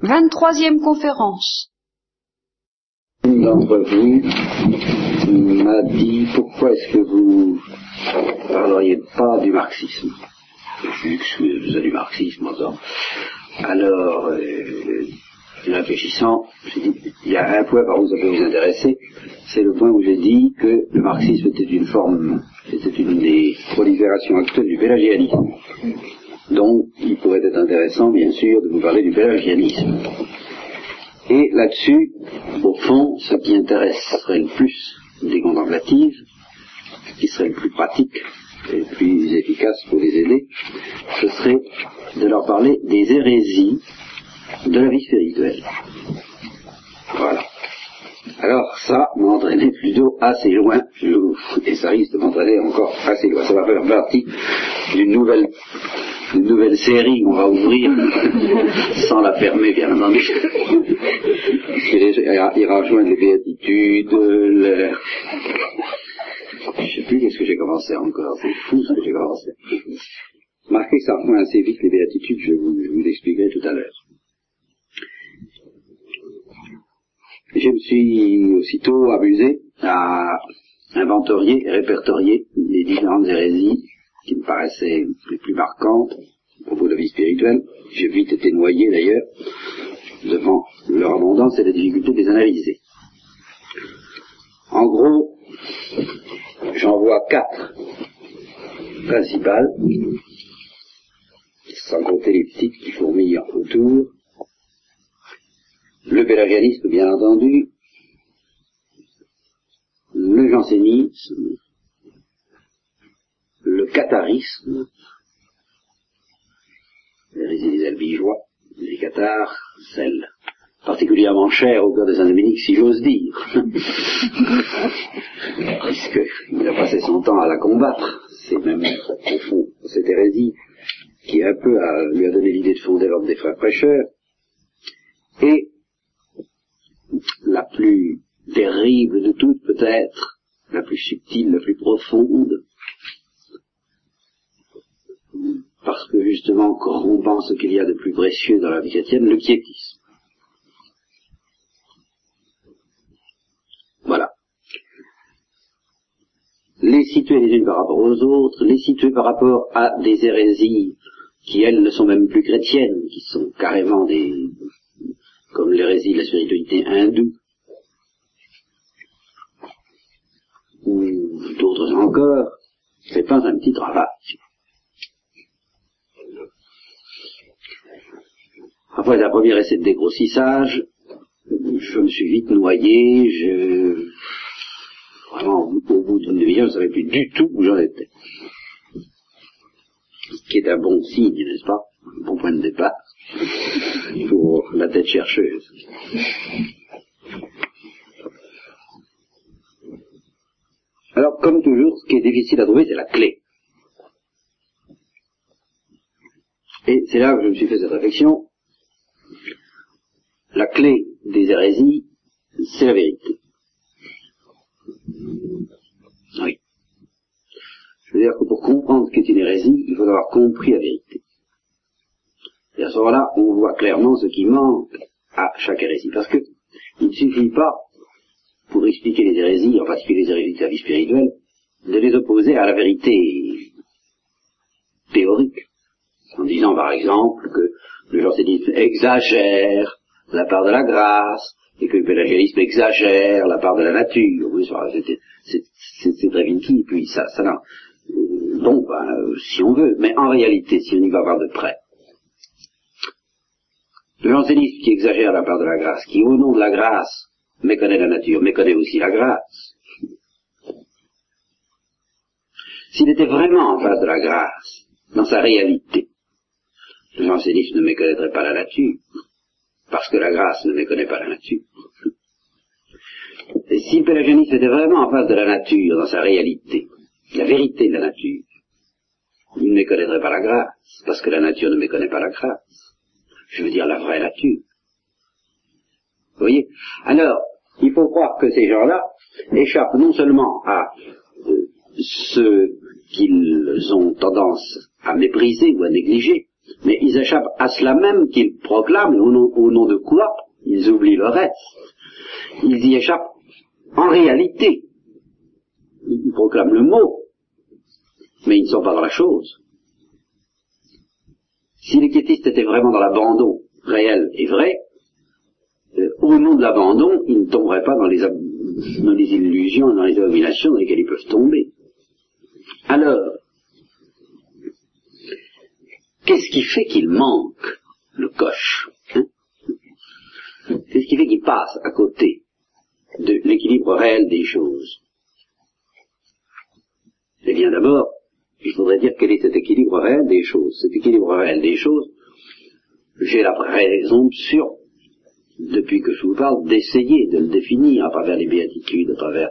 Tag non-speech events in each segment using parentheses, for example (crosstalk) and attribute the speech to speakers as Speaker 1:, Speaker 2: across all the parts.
Speaker 1: Vingt-troisième conférence.
Speaker 2: Une d'entre vous m'a dit pourquoi est-ce que vous parleriez pas du marxisme? Je suis du marxisme. Alors, euh, réfléchissant, j'ai dit, il y a un point par où ça peut vous intéresser, c'est le point où j'ai dit que le marxisme était une forme, c'était une des proliférations actuelles du pélagianisme. Donc, il pourrait être intéressant, bien sûr, de vous parler du pélagianisme. Et là-dessus, au fond, ce qui intéresserait le plus des contemplatives, ce qui serait le plus pratique et le plus efficace pour les aider, ce serait de leur parler des hérésies de la vie spirituelle. Voilà. Alors ça m'entraînait plutôt assez loin, et ça risque de m'entraîner encore assez loin. Ça va faire partie d'une nouvelle, nouvelle série qu'on va ouvrir, (laughs) sans la fermer bien entendu. Il rejoindre les béatitudes, le... je sais plus qu'est-ce que j'ai commencé encore, c'est fou ce que j'ai commencé. Marquez que ça rejoint assez vite les béatitudes, je vous, je vous l'expliquerai tout à l'heure. Je me suis aussitôt amusé à inventorier et répertorier les différentes hérésies qui me paraissaient les plus marquantes à propos de la vie spirituelle. J'ai vite été noyé d'ailleurs devant leur abondance et la difficulté de les analyser. En gros, j'en vois quatre principales, sans compter les petites qui fourmillent autour, le pélagianisme, bien entendu, le jansénisme, le catharisme, l'hérésie des albigeois, les cathars, celle particulièrement chère au cœur de Saint-Dominique, si j'ose dire, (laughs) puisqu'il a passé son temps à la combattre, c'est même, au fond, cette hérésie qui un peu lui a donné l'idée de fonder l'ordre des frères prêcheurs, et la plus terrible de toutes peut-être, la plus subtile, la plus profonde, parce que justement corrompant ce qu'il y a de plus précieux dans la vie chrétienne, le piétisme. Voilà. Les situer les unes par rapport aux autres, les situer par rapport à des hérésies qui, elles, ne sont même plus chrétiennes, qui sont carrément des, comme l'hérésie de la spiritualité hindoue, ou d'autres encore, c'est pas un petit travail. Après la première essai de dégrossissage, je me suis vite noyé, je... Vraiment, au bout d'une demi-heure, je ne savais plus du tout où j'en étais. Ce qui est un bon signe, n'est-ce pas? Un bon point de départ pour la tête chercheuse. Alors, comme toujours, ce qui est difficile à trouver, c'est la clé. Et c'est là que je me suis fait cette réflexion. La clé des hérésies, c'est la vérité. Oui. Je veux dire que pour comprendre ce qu'est une hérésie, il faut avoir compris la vérité. Et à ce moment-là, on voit clairement ce qui manque à chaque hérésie. Parce que il ne suffit pas, pour expliquer les hérésies, en particulier les hérésies de la vie spirituelle, de les opposer à la vérité théorique. En disant par exemple que le jansénisme exagère la part de la grâce, et que le pélagianisme exagère la part de la nature. Oui, c'est très vinci, puis ça, ça n'a. Bon, ben, si on veut, mais en réalité, si on y va voir de près, le jansénisme qui exagère la part de la grâce, qui au nom de la grâce méconnaît la nature, méconnaît aussi la grâce. S'il était vraiment en face de la grâce, dans sa réalité, le jansénisme ne méconnaîtrait pas la nature, parce que la grâce ne méconnaît pas la nature. Et si le était vraiment en face de la nature, dans sa réalité, la vérité de la nature, il ne méconnaîtrait pas la grâce, parce que la nature ne méconnaît pas la grâce je veux dire la vraie nature. Vous voyez? Alors, il faut croire que ces gens-là échappent non seulement à euh, ce qu'ils ont tendance à mépriser ou à négliger, Mais ils échappent à cela même qu'ils proclament, au nom, au nom de quoi? Ils oublient le reste. Ils y échappent en réalité. Ils proclament le mot, mais ils ne sont pas dans la chose. Si les quiétistes étaient vraiment dans l'abandon réel et vrai, euh, au nom de l'abandon, ils ne tomberaient pas dans les, dans les illusions et dans les abominations dans lesquelles ils peuvent tomber. Alors, qu'est-ce qui fait qu'il manque le coche hein? Qu'est-ce qui fait qu'il passe à côté de l'équilibre réel des choses Eh bien d'abord, il faudrait dire quel est cet équilibre réel des choses. Cet équilibre réel des choses, j'ai la présomption, depuis que je vous parle, d'essayer de le définir à travers les béatitudes, à travers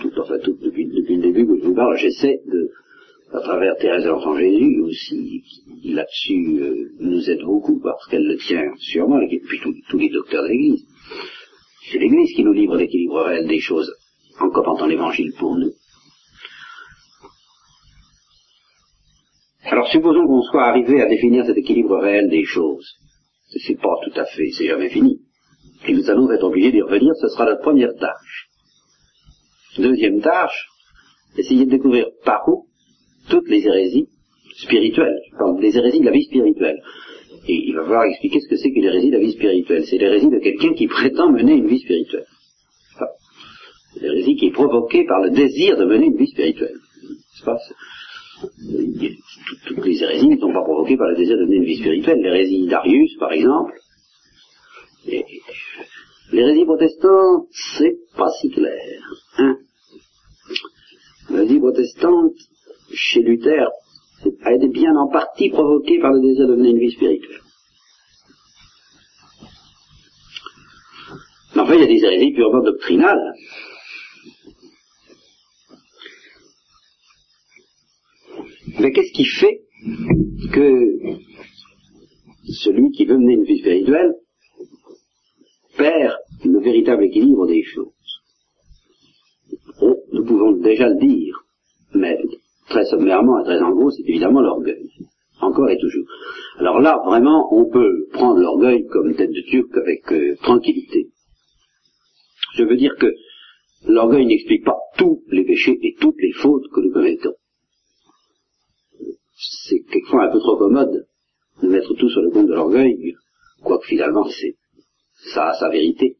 Speaker 2: tout, enfin tout, depuis, le début que je vous parle, j'essaie de, à travers Thérèse de l'Enfant Jésus aussi, là-dessus euh, nous aide beaucoup parce qu'elle le tient sûrement, et puis tous les docteurs de l'Église. C'est l'Église qui nous livre l'équilibre réel des choses en commentant l'Évangile pour nous. Alors supposons qu'on soit arrivé à définir cet équilibre réel des choses. C'est pas tout à fait, c'est jamais fini. Et nous allons être obligés d'y revenir, ce sera notre première tâche. Deuxième tâche, essayer de découvrir par où toutes les hérésies spirituelles, les hérésies de la vie spirituelle. Et il va falloir expliquer ce que c'est que l'hérésie de la vie spirituelle. C'est l'hérésie de quelqu'un qui prétend mener une vie spirituelle. l'hérésie qui est provoquée par le désir de mener une vie spirituelle. Toutes les hérésies ne sont pas provoquées par le désir de mener une vie spirituelle. L'hérésie d'Arius, par exemple, l'hérésie protestante, c'est pas si clair. Hein L'hérésie protestante, chez Luther, a été bien en partie provoquée par le désir de mener une vie spirituelle. Mais enfin, il y a des hérésies purement doctrinales. Mais qu'est-ce qui fait que celui qui veut mener une vie spirituelle perd le véritable équilibre des choses? Oh, Nous pouvons déjà le dire, mais très sommairement et très en gros, c'est évidemment l'orgueil. Encore et toujours. Alors là, vraiment, on peut prendre l'orgueil comme tête de turc avec euh, tranquillité. Je veux dire que l'orgueil n'explique pas tous les péchés et toutes les fautes que nous commettons c'est quelquefois un peu trop commode de mettre tout sur le compte de l'orgueil, quoique finalement c'est ça a sa vérité.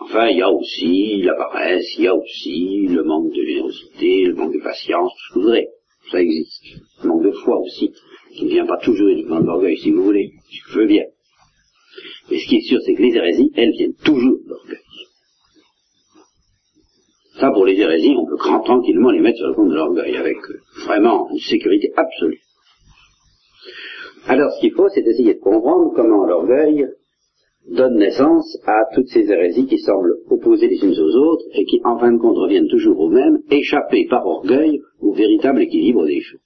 Speaker 2: Enfin, il y a aussi la paresse, il y a aussi le manque de générosité, le manque de patience, tout ce que vous voudrez. Ça existe. Le manque de foi aussi, qui ne vient pas toujours uniquement de l'orgueil, si vous voulez. Je veux bien. Mais ce qui est sûr, c'est que les hérésies, elles viennent toujours de l'orgueil. Ça, pour les hérésies, on peut tranquillement les mettre sur le compte de l'orgueil, avec vraiment une sécurité absolue. Alors ce qu'il faut, c'est essayer de comprendre comment l'orgueil donne naissance à toutes ces hérésies qui semblent opposées les unes aux autres et qui en fin de compte reviennent toujours au même, échappées par orgueil au véritable équilibre des choses.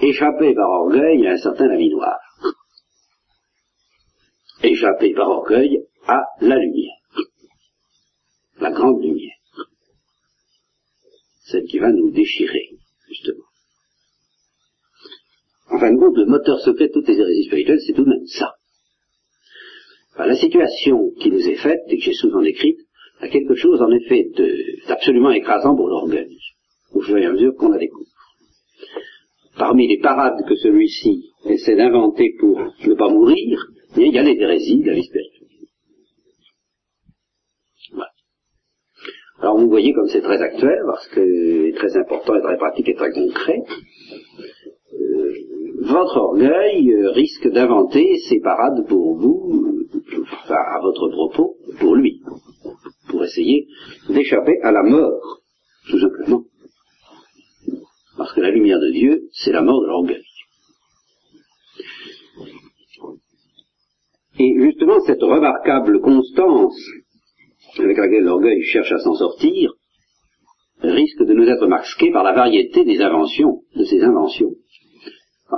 Speaker 2: Échappées par orgueil à un certain avis noir. Échappées par orgueil à la lumière. La grande lumière. Celle qui va nous déchirer. En fin de compte, le moteur secret de toutes les hérésies spirituelles, c'est tout de même ça. la situation qui nous est faite, et que j'ai souvent décrite, a quelque chose en effet d'absolument écrasant pour l'orgueil, au fur et à mesure qu'on la découvre. Parmi les parades que celui-ci essaie d'inventer pour ne pas mourir, il y a les hérésies de la vie spirituelle. Voilà. Alors vous voyez comme c'est très actuel, parce que très important et très pratique et très concret votre orgueil euh, risque d'inventer ces parades pour vous, enfin, à votre propos, pour lui, pour essayer d'échapper à la mort, tout simplement. Parce que la lumière de Dieu, c'est la mort de l'orgueil. Et justement, cette remarquable constance avec laquelle l'orgueil cherche à s'en sortir, risque de nous être masquée par la variété des inventions, de ses inventions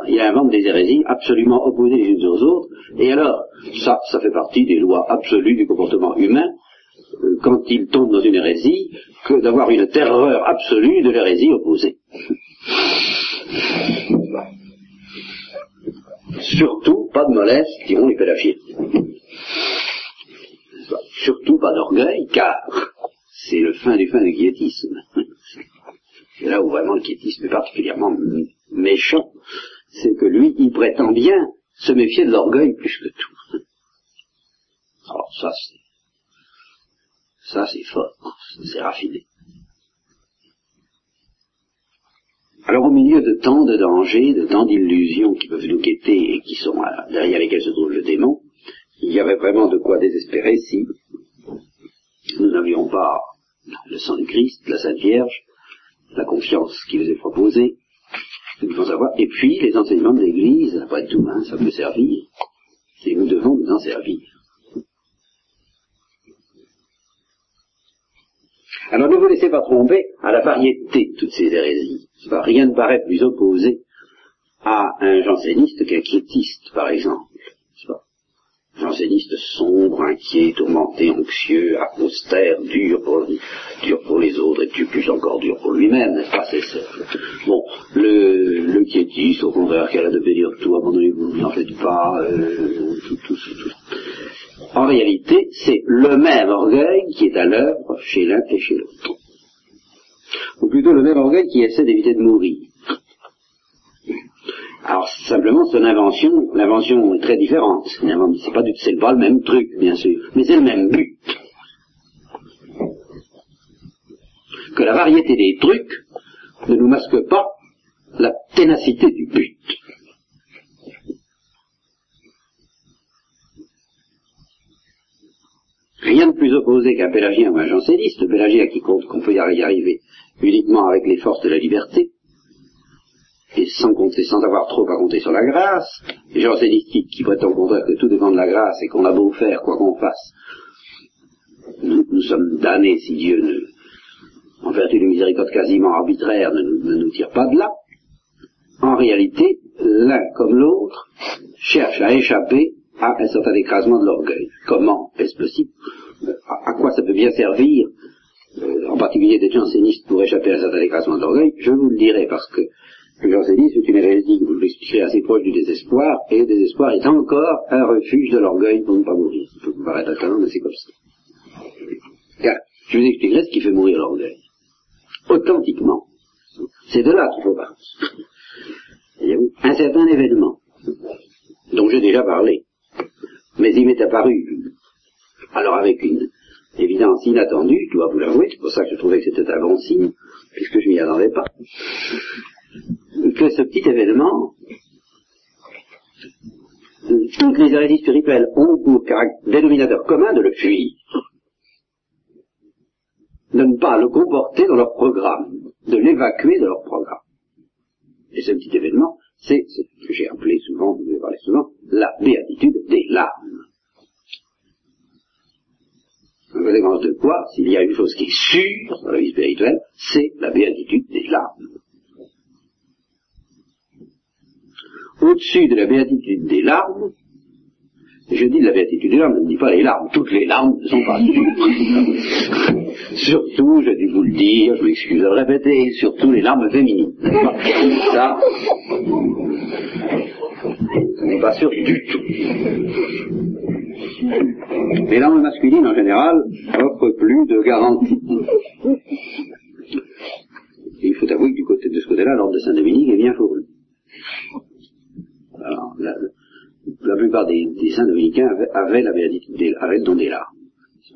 Speaker 2: il invente des hérésies absolument opposées les unes aux autres, et alors, ça, ça fait partie des lois absolues du comportement humain, euh, quand il tombe dans une hérésie, que d'avoir une terreur absolue de l'hérésie opposée. Surtout pas de mollesse, diront les pédophiles. Surtout pas d'orgueil, car c'est le fin du fin du quiétisme. C'est là où vraiment le quiétisme est particulièrement méchant. C'est que lui, il prétend bien se méfier de l'orgueil plus que tout. Alors ça, c'est ça, c'est fort, c'est raffiné. Alors au milieu de tant de dangers, de tant d'illusions qui peuvent nous guetter et qui sont derrière lesquelles se trouve le démon, il y avait vraiment de quoi désespérer si nous n'avions pas le sang du Christ, la Sainte Vierge, la confiance qui nous est proposée, nous devons avoir, et puis les enseignements de l'Église, après tout, hein, ça peut servir, et nous devons nous en servir. Alors ne vous laissez pas tromper à la variété de toutes ces hérésies. Rien ne paraît plus opposé à un janséniste qu'un quiétiste, par exemple. Janséniste sombre, inquiet, tourmenté, anxieux, austère, dur pour, les autres et plus encore dur pour lui-même, n'est-ce pas C'est Bon, quiétiste, au contraire, qui a de bénir tout, abandonnez-vous, n'en faites pas, euh, tout, tout, tout, En réalité, c'est le même orgueil qui est à l'œuvre chez l'un et chez l'autre. Ou plutôt le même orgueil qui essaie d'éviter de mourir. Alors simplement, son invention, l'invention est très différente. C'est pas, du, c'est pas le même truc, bien sûr, mais c'est le même but. Que la variété des trucs ne nous masque pas la ténacité du but. Rien de plus opposé qu'un pélagien ou un janséniste, pélagien qui compte qu'on peut y arriver uniquement avec les forces de la liberté, et sans compter, sans avoir trop à compter sur la grâce, les gens sédistiques qui prétendent au contraire que tout dépend de la grâce et qu'on a beau faire quoi qu'on fasse, nous, sommes damnés si Dieu ne, en vertu d'une miséricorde quasiment arbitraire, ne, nous tire pas de là. En réalité, l'un comme l'autre cherche à échapper à un certain écrasement de l'orgueil. Comment est-ce possible à, quoi ça peut bien servir, euh, en particulier des jansénistes pour échapper à un certain écrasement de l'orgueil? Je vous le dirai parce que le jansénisme c'est une hérésie, vous l'expliquerez assez proche du désespoir, et le désespoir est encore un refuge de l'orgueil pour ne pas mourir. Ça peut vous paraître étonnant, mais c'est comme ça. Car, je vous expliquerai ce qui fait mourir l'orgueil. Authentiquement. C'est de là qu'il faut parler. Un certain événement, dont j'ai déjà parlé, mais il m'est apparu, alors avec une évidence inattendue, je dois vous l'avouer, c'est pour ça que je trouvais que c'était un bon signe, puisque je m'y attendais pas que ce petit événement, toutes les hérésies spirituelles ont pour dénominateur commun de le fuir, de ne pas le comporter dans leur programme, de l'évacuer de leur programme. Et ce petit événement, c'est ce que j'ai appelé souvent, vous avez parlé souvent, la béatitude des larmes. En conséquence de quoi, s'il y a une chose qui est sûre dans la vie spirituelle, c'est la béatitude des larmes. au-dessus de la béatitude des larmes, je dis la béatitude des larmes, je ne dis pas les larmes, toutes les larmes ne sont pas (laughs) surtout, j'ai dû vous le dire, je m'excuse de le répéter, surtout les larmes féminines. Ça, ce n'est pas sûr du tout. Les larmes masculines, en général, n'offrent plus de garantie. il faut avouer que du côté, de ce côté-là, l'ordre de Saint-Dominique est bien fourni. Alors, la, la plupart des, saints dominicains avaient, la béatitude, avaient le don des larmes.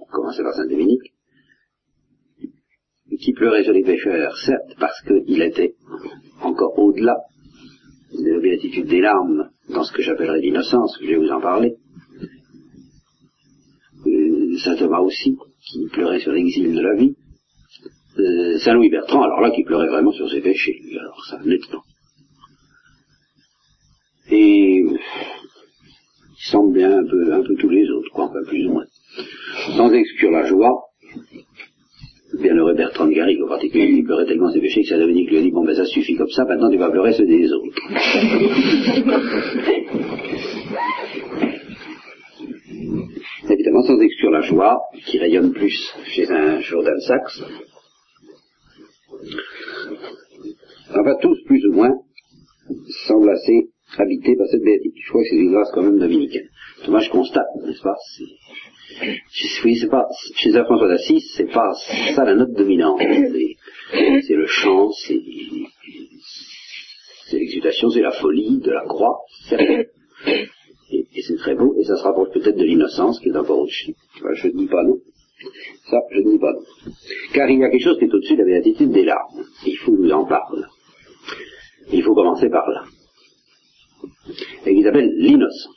Speaker 2: On commençait par Saint Dominique, qui pleurait sur les pécheurs, certes, parce qu'il était encore au-delà de la béatitude des larmes dans ce que j'appellerais l'innocence, je vais vous en parler. Euh, saint Thomas aussi, qui pleurait sur l'exil de la vie. Euh, Saint Louis Bertrand, alors là, qui pleurait vraiment sur ses péchés, alors ça, nettement et il semble bien un peu, un peu tous les autres, quoi, enfin plus ou moins. Sans exclure la joie, bienheureux Bertrand de Garrigue en particulier, il pleurait tellement ses péchés que ça Dominique lui a dit, bon ben ça suffit comme ça, maintenant tu vas pleurer ceux des autres. (laughs) Évidemment, sans exclure la joie, qui rayonne plus chez un Jourdain Saxe. Enfin, tous, plus ou moins, semblent assez habité par cette béatitude. Je crois que c'est une grâce quand même dominicaine. Moi, je constate, n'est-ce pas? Oui, c'est pas chez Saint François d'Assise, c'est pas ça la note dominante. C'est le chant, c'est l'exultation, c'est la folie de la croix, et, et c'est très beau, et ça se rapproche peut-être de l'innocence qui est encore au-dessus. je ne dis pas non. Ça, je ne dis pas non. Car il y a quelque chose qui est au-dessus de la béatitude des larmes. Il faut nous en parler. Il faut commencer par là. Et qui s'appelle l'innocence.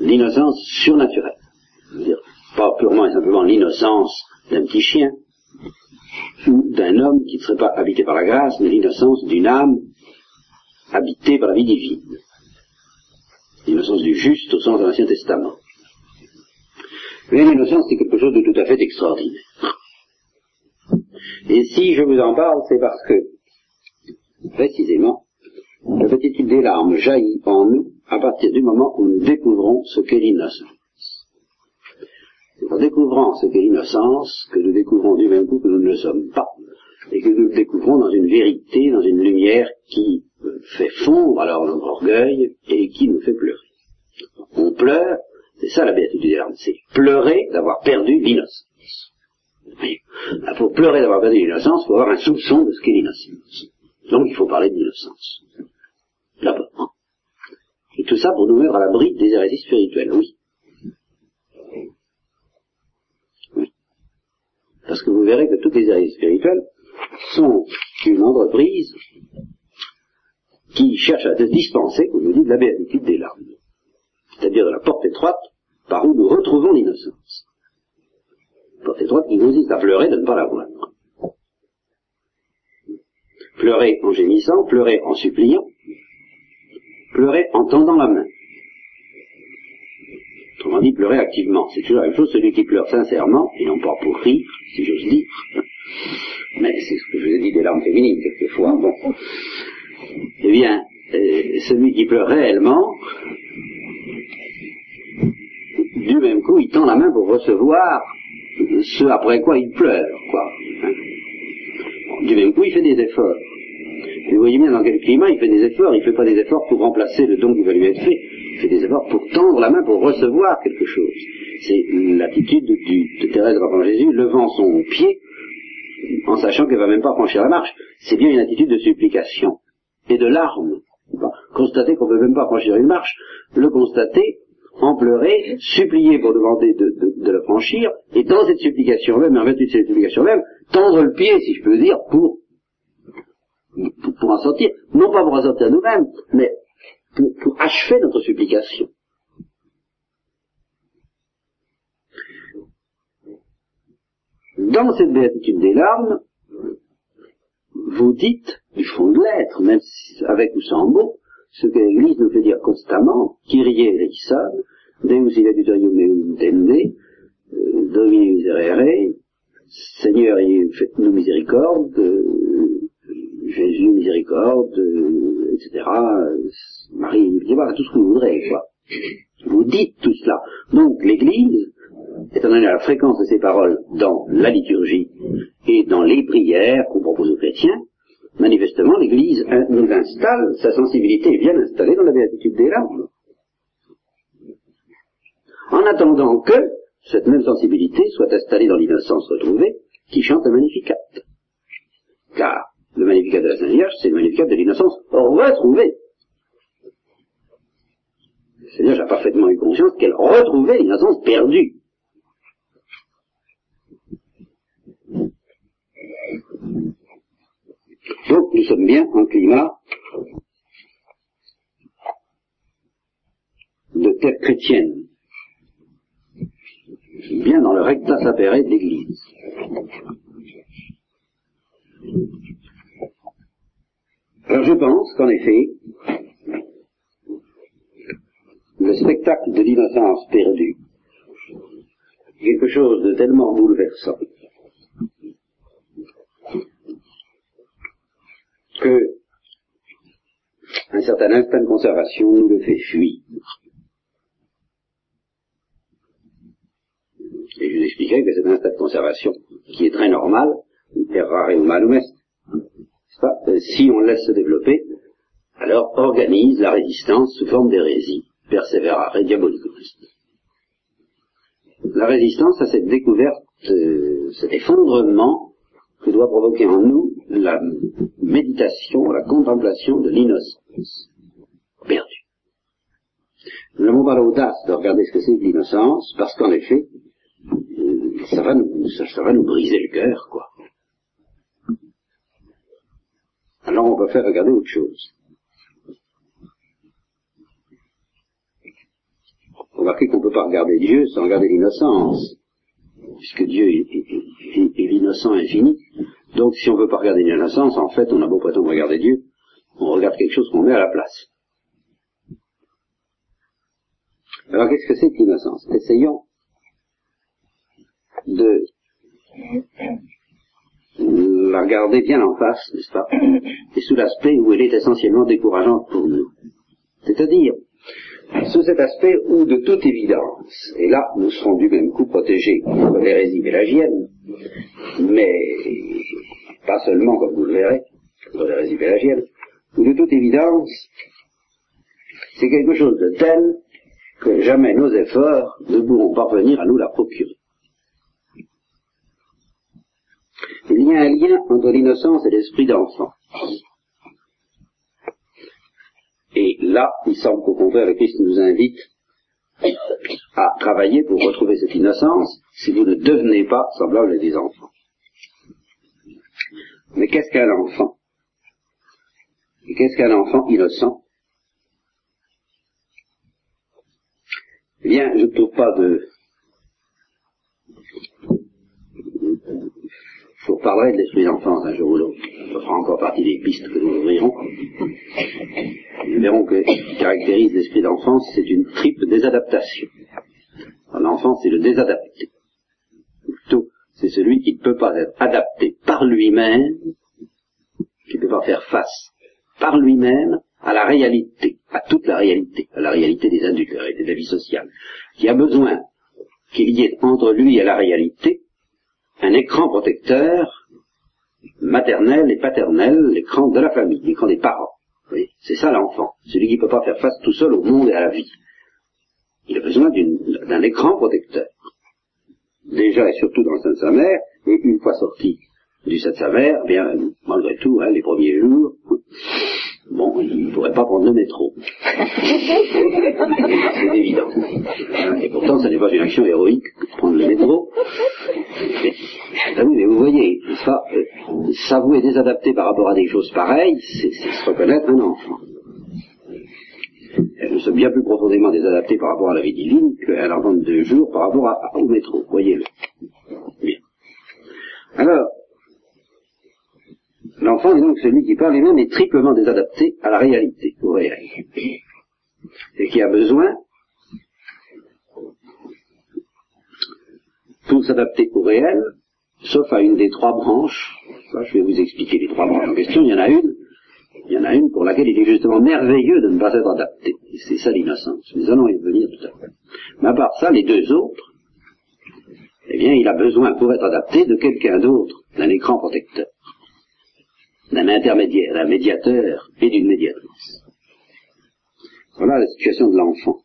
Speaker 2: L'innocence surnaturelle. Dire, pas purement et simplement l'innocence d'un petit chien ou d'un homme qui ne serait pas habité par la grâce, mais l'innocence d'une âme habitée par la vie divine. L'innocence du juste au sens de l'Ancien Testament. Mais l'innocence, c'est quelque chose de tout à fait extraordinaire. Et si je vous en parle, c'est parce que, précisément, la petite des larmes jaillit en nous à partir du moment où nous découvrons ce qu'est l'innocence. C'est en découvrant ce qu'est l'innocence que nous découvrons du même coup que nous ne le sommes pas, et que nous le découvrons dans une vérité, dans une lumière qui fait fondre alors notre orgueil et qui nous fait pleurer. On pleure, c'est ça la béatitude des larmes, c'est pleurer d'avoir perdu l'innocence. Pour pleurer d'avoir perdu l'innocence, il faut avoir un soupçon de ce qu'est l'innocence. Donc il faut parler de l'innocence. D'abord. Hein. Et tout ça pour nous mettre à l'abri des hérésies spirituelles, oui. oui. Parce que vous verrez que toutes les hérésies spirituelles sont une entreprise qui cherche à se dispenser, comme vous dit, de la béatitude des larmes. C'est-à-dire de la porte étroite par où nous retrouvons l'innocence. Porte étroite qui consiste à pleurer de ne pas la voir. Pleurer en gémissant, pleurer en suppliant, pleurer en tendant la main. Autrement dit, pleurer activement. C'est toujours la même chose, celui qui pleure sincèrement, et non pas pour rire, si j'ose dire. Mais c'est ce que je vous ai dit des larmes féminines, quelquefois. Bon. Eh bien, euh, celui qui pleure réellement, du même coup, il tend la main pour recevoir ce après quoi il pleure, quoi. Hein. Du même coup, il fait des efforts. Vous voyez bien dans quel climat il fait des efforts. Il ne fait pas des efforts pour remplacer le don qui va lui être fait. Il fait des efforts pour tendre la main pour recevoir quelque chose. C'est l'attitude de Thérèse de Jésus, levant son pied en sachant qu'elle ne va même pas franchir la marche. C'est bien une attitude de supplication et de larmes. Constater qu'on ne peut même pas franchir une marche, le constater, en pleurer, supplier pour demander de, de, la franchir, et dans cette supplication même, en vertu de cette supplication même, tendre le pied, si je peux dire, pour, pour, en sortir, non pas pour en sortir nous-mêmes, mais pour, pour achever notre supplication. Dans cette béatitude des larmes, vous dites, du fond de l'être, même avec ou sans mots, ce que l'Église nous fait dire constamment, Kyrie eleison, Deus iladitorium meum tende, euh, Domine miserere, Seigneur, faites-nous miséricorde, euh, Jésus miséricorde, euh, etc. Marie, tout ce que vous voudrez, quoi. Vous dites tout cela. Donc l'Église, étant donné la fréquence de ces paroles dans la liturgie et dans les prières qu'on propose aux chrétiens, manifestement l'Église nous installe, sa sensibilité est bien installée dans la béatitude des larmes. En attendant que cette même sensibilité soit installée dans l'innocence retrouvée qui chante le Magnificat. Car le Magnificat de la Sainte Vierge, c'est le Magnificat de l'innocence retrouvée. Le Seigneur a parfaitement eu conscience qu'elle retrouvait l'innocence perdue. Donc nous sommes bien en climat de terre chrétienne, bien dans le recta sapere de l'Église. Alors je pense qu'en effet, le spectacle de l'innocence perdue, quelque chose de tellement bouleversant, que un certain instinct de conservation nous le fait fuir. Et je vous expliquerai que cet instinct de conservation, qui est très normal, est rare ou malum si on laisse se développer, alors organise la résistance sous forme d'hérésie, persévérare diabolicus. La résistance à cette découverte, euh, cet effondrement que doit provoquer en nous la méditation, la contemplation de l'innocence perdue. Nous n'avons pas l'audace de regarder ce que c'est que l'innocence, parce qu'en effet, euh, ça va nous, ça va nous briser le cœur, quoi. Alors on faire regarder autre chose. Remarquez qu'on ne peut pas regarder Dieu sans regarder l'innocence, puisque Dieu est, l'innocent infini. Donc si on ne veut pas regarder l'innocence, en fait, on a beau prétendre regarder Dieu, on regarde quelque chose qu'on met à la place. Alors qu'est-ce que c'est que l'innocence? Essayons de la regarder bien en face, n'est-ce pas (coughs) Et sous l'aspect où elle est essentiellement décourageante pour nous. C'est-à-dire, sous cet aspect où de toute évidence, et là nous serons du même coup protégés contre l'hérésie pélagienne, mais pas seulement comme vous le verrez, contre l'hérésie pélagienne, où de toute évidence, c'est quelque chose de tel que jamais nos efforts ne pourront parvenir à nous la procurer. Il y a un lien entre l'innocence et l'esprit d'enfant. Et là, il semble qu'au contraire, le Christ nous invite à travailler pour retrouver cette innocence si vous ne devenez pas semblables à des enfants. Mais qu'est-ce qu'un enfant? Et qu'est-ce qu'un enfant innocent? Eh bien, je ne trouve pas de, je vous reparlerai de l'esprit d'enfance un jour ou l'autre. Ça fera encore partie des pistes que nous ouvrirons. Nous verrons que ce qui caractérise l'esprit d'enfance, c'est une triple désadaptation. L'enfant, c'est le désadapté. Plutôt, c'est celui qui ne peut pas être adapté par lui-même, qui ne peut pas faire face par lui-même à la réalité, à toute la réalité, à la réalité des adultes, à la réalité de la vie sociale, qui a besoin qu'il y ait entre lui et la réalité un écran protecteur maternel et paternel, l'écran de la famille, l'écran des parents. C'est ça l'enfant, celui qui ne peut pas faire face tout seul au monde et à la vie. Il a besoin d'un écran protecteur. Déjà et surtout dans le sein de sa mère, et une fois sorti du sein de sa mère, eh bien, malgré tout, hein, les premiers jours, bon, il ne pourrait pas prendre le métro. (laughs) C'est évident. Et pourtant, ça n'est pas une action héroïque que de prendre le métro. Mais, ah oui, mais vous voyez, ça, euh, s'avouer désadapté par rapport à des choses pareilles, c'est se reconnaître un enfant. Nous sommes bien plus profondément désadaptés par rapport à la vie divine qu'un enfant de deux jours par rapport au métro, voyez-le. Bien. Alors, L'enfant est donc celui qui par lui-même est triplement désadapté à la réalité, au réel. Et qui a besoin, pour s'adapter au réel, sauf à une des trois branches, je vais vous expliquer les trois branches en question, il y en a une, il y en a une pour laquelle il est justement merveilleux de ne pas être adapté. C'est ça l'innocence. Nous allons y revenir tout à l'heure. Mais à part ça, les deux autres, eh bien, il a besoin pour être adapté de quelqu'un d'autre, d'un écran protecteur d'un intermédiaire, d'un médiateur et d'une médiatrice. Voilà la situation de l'enfant.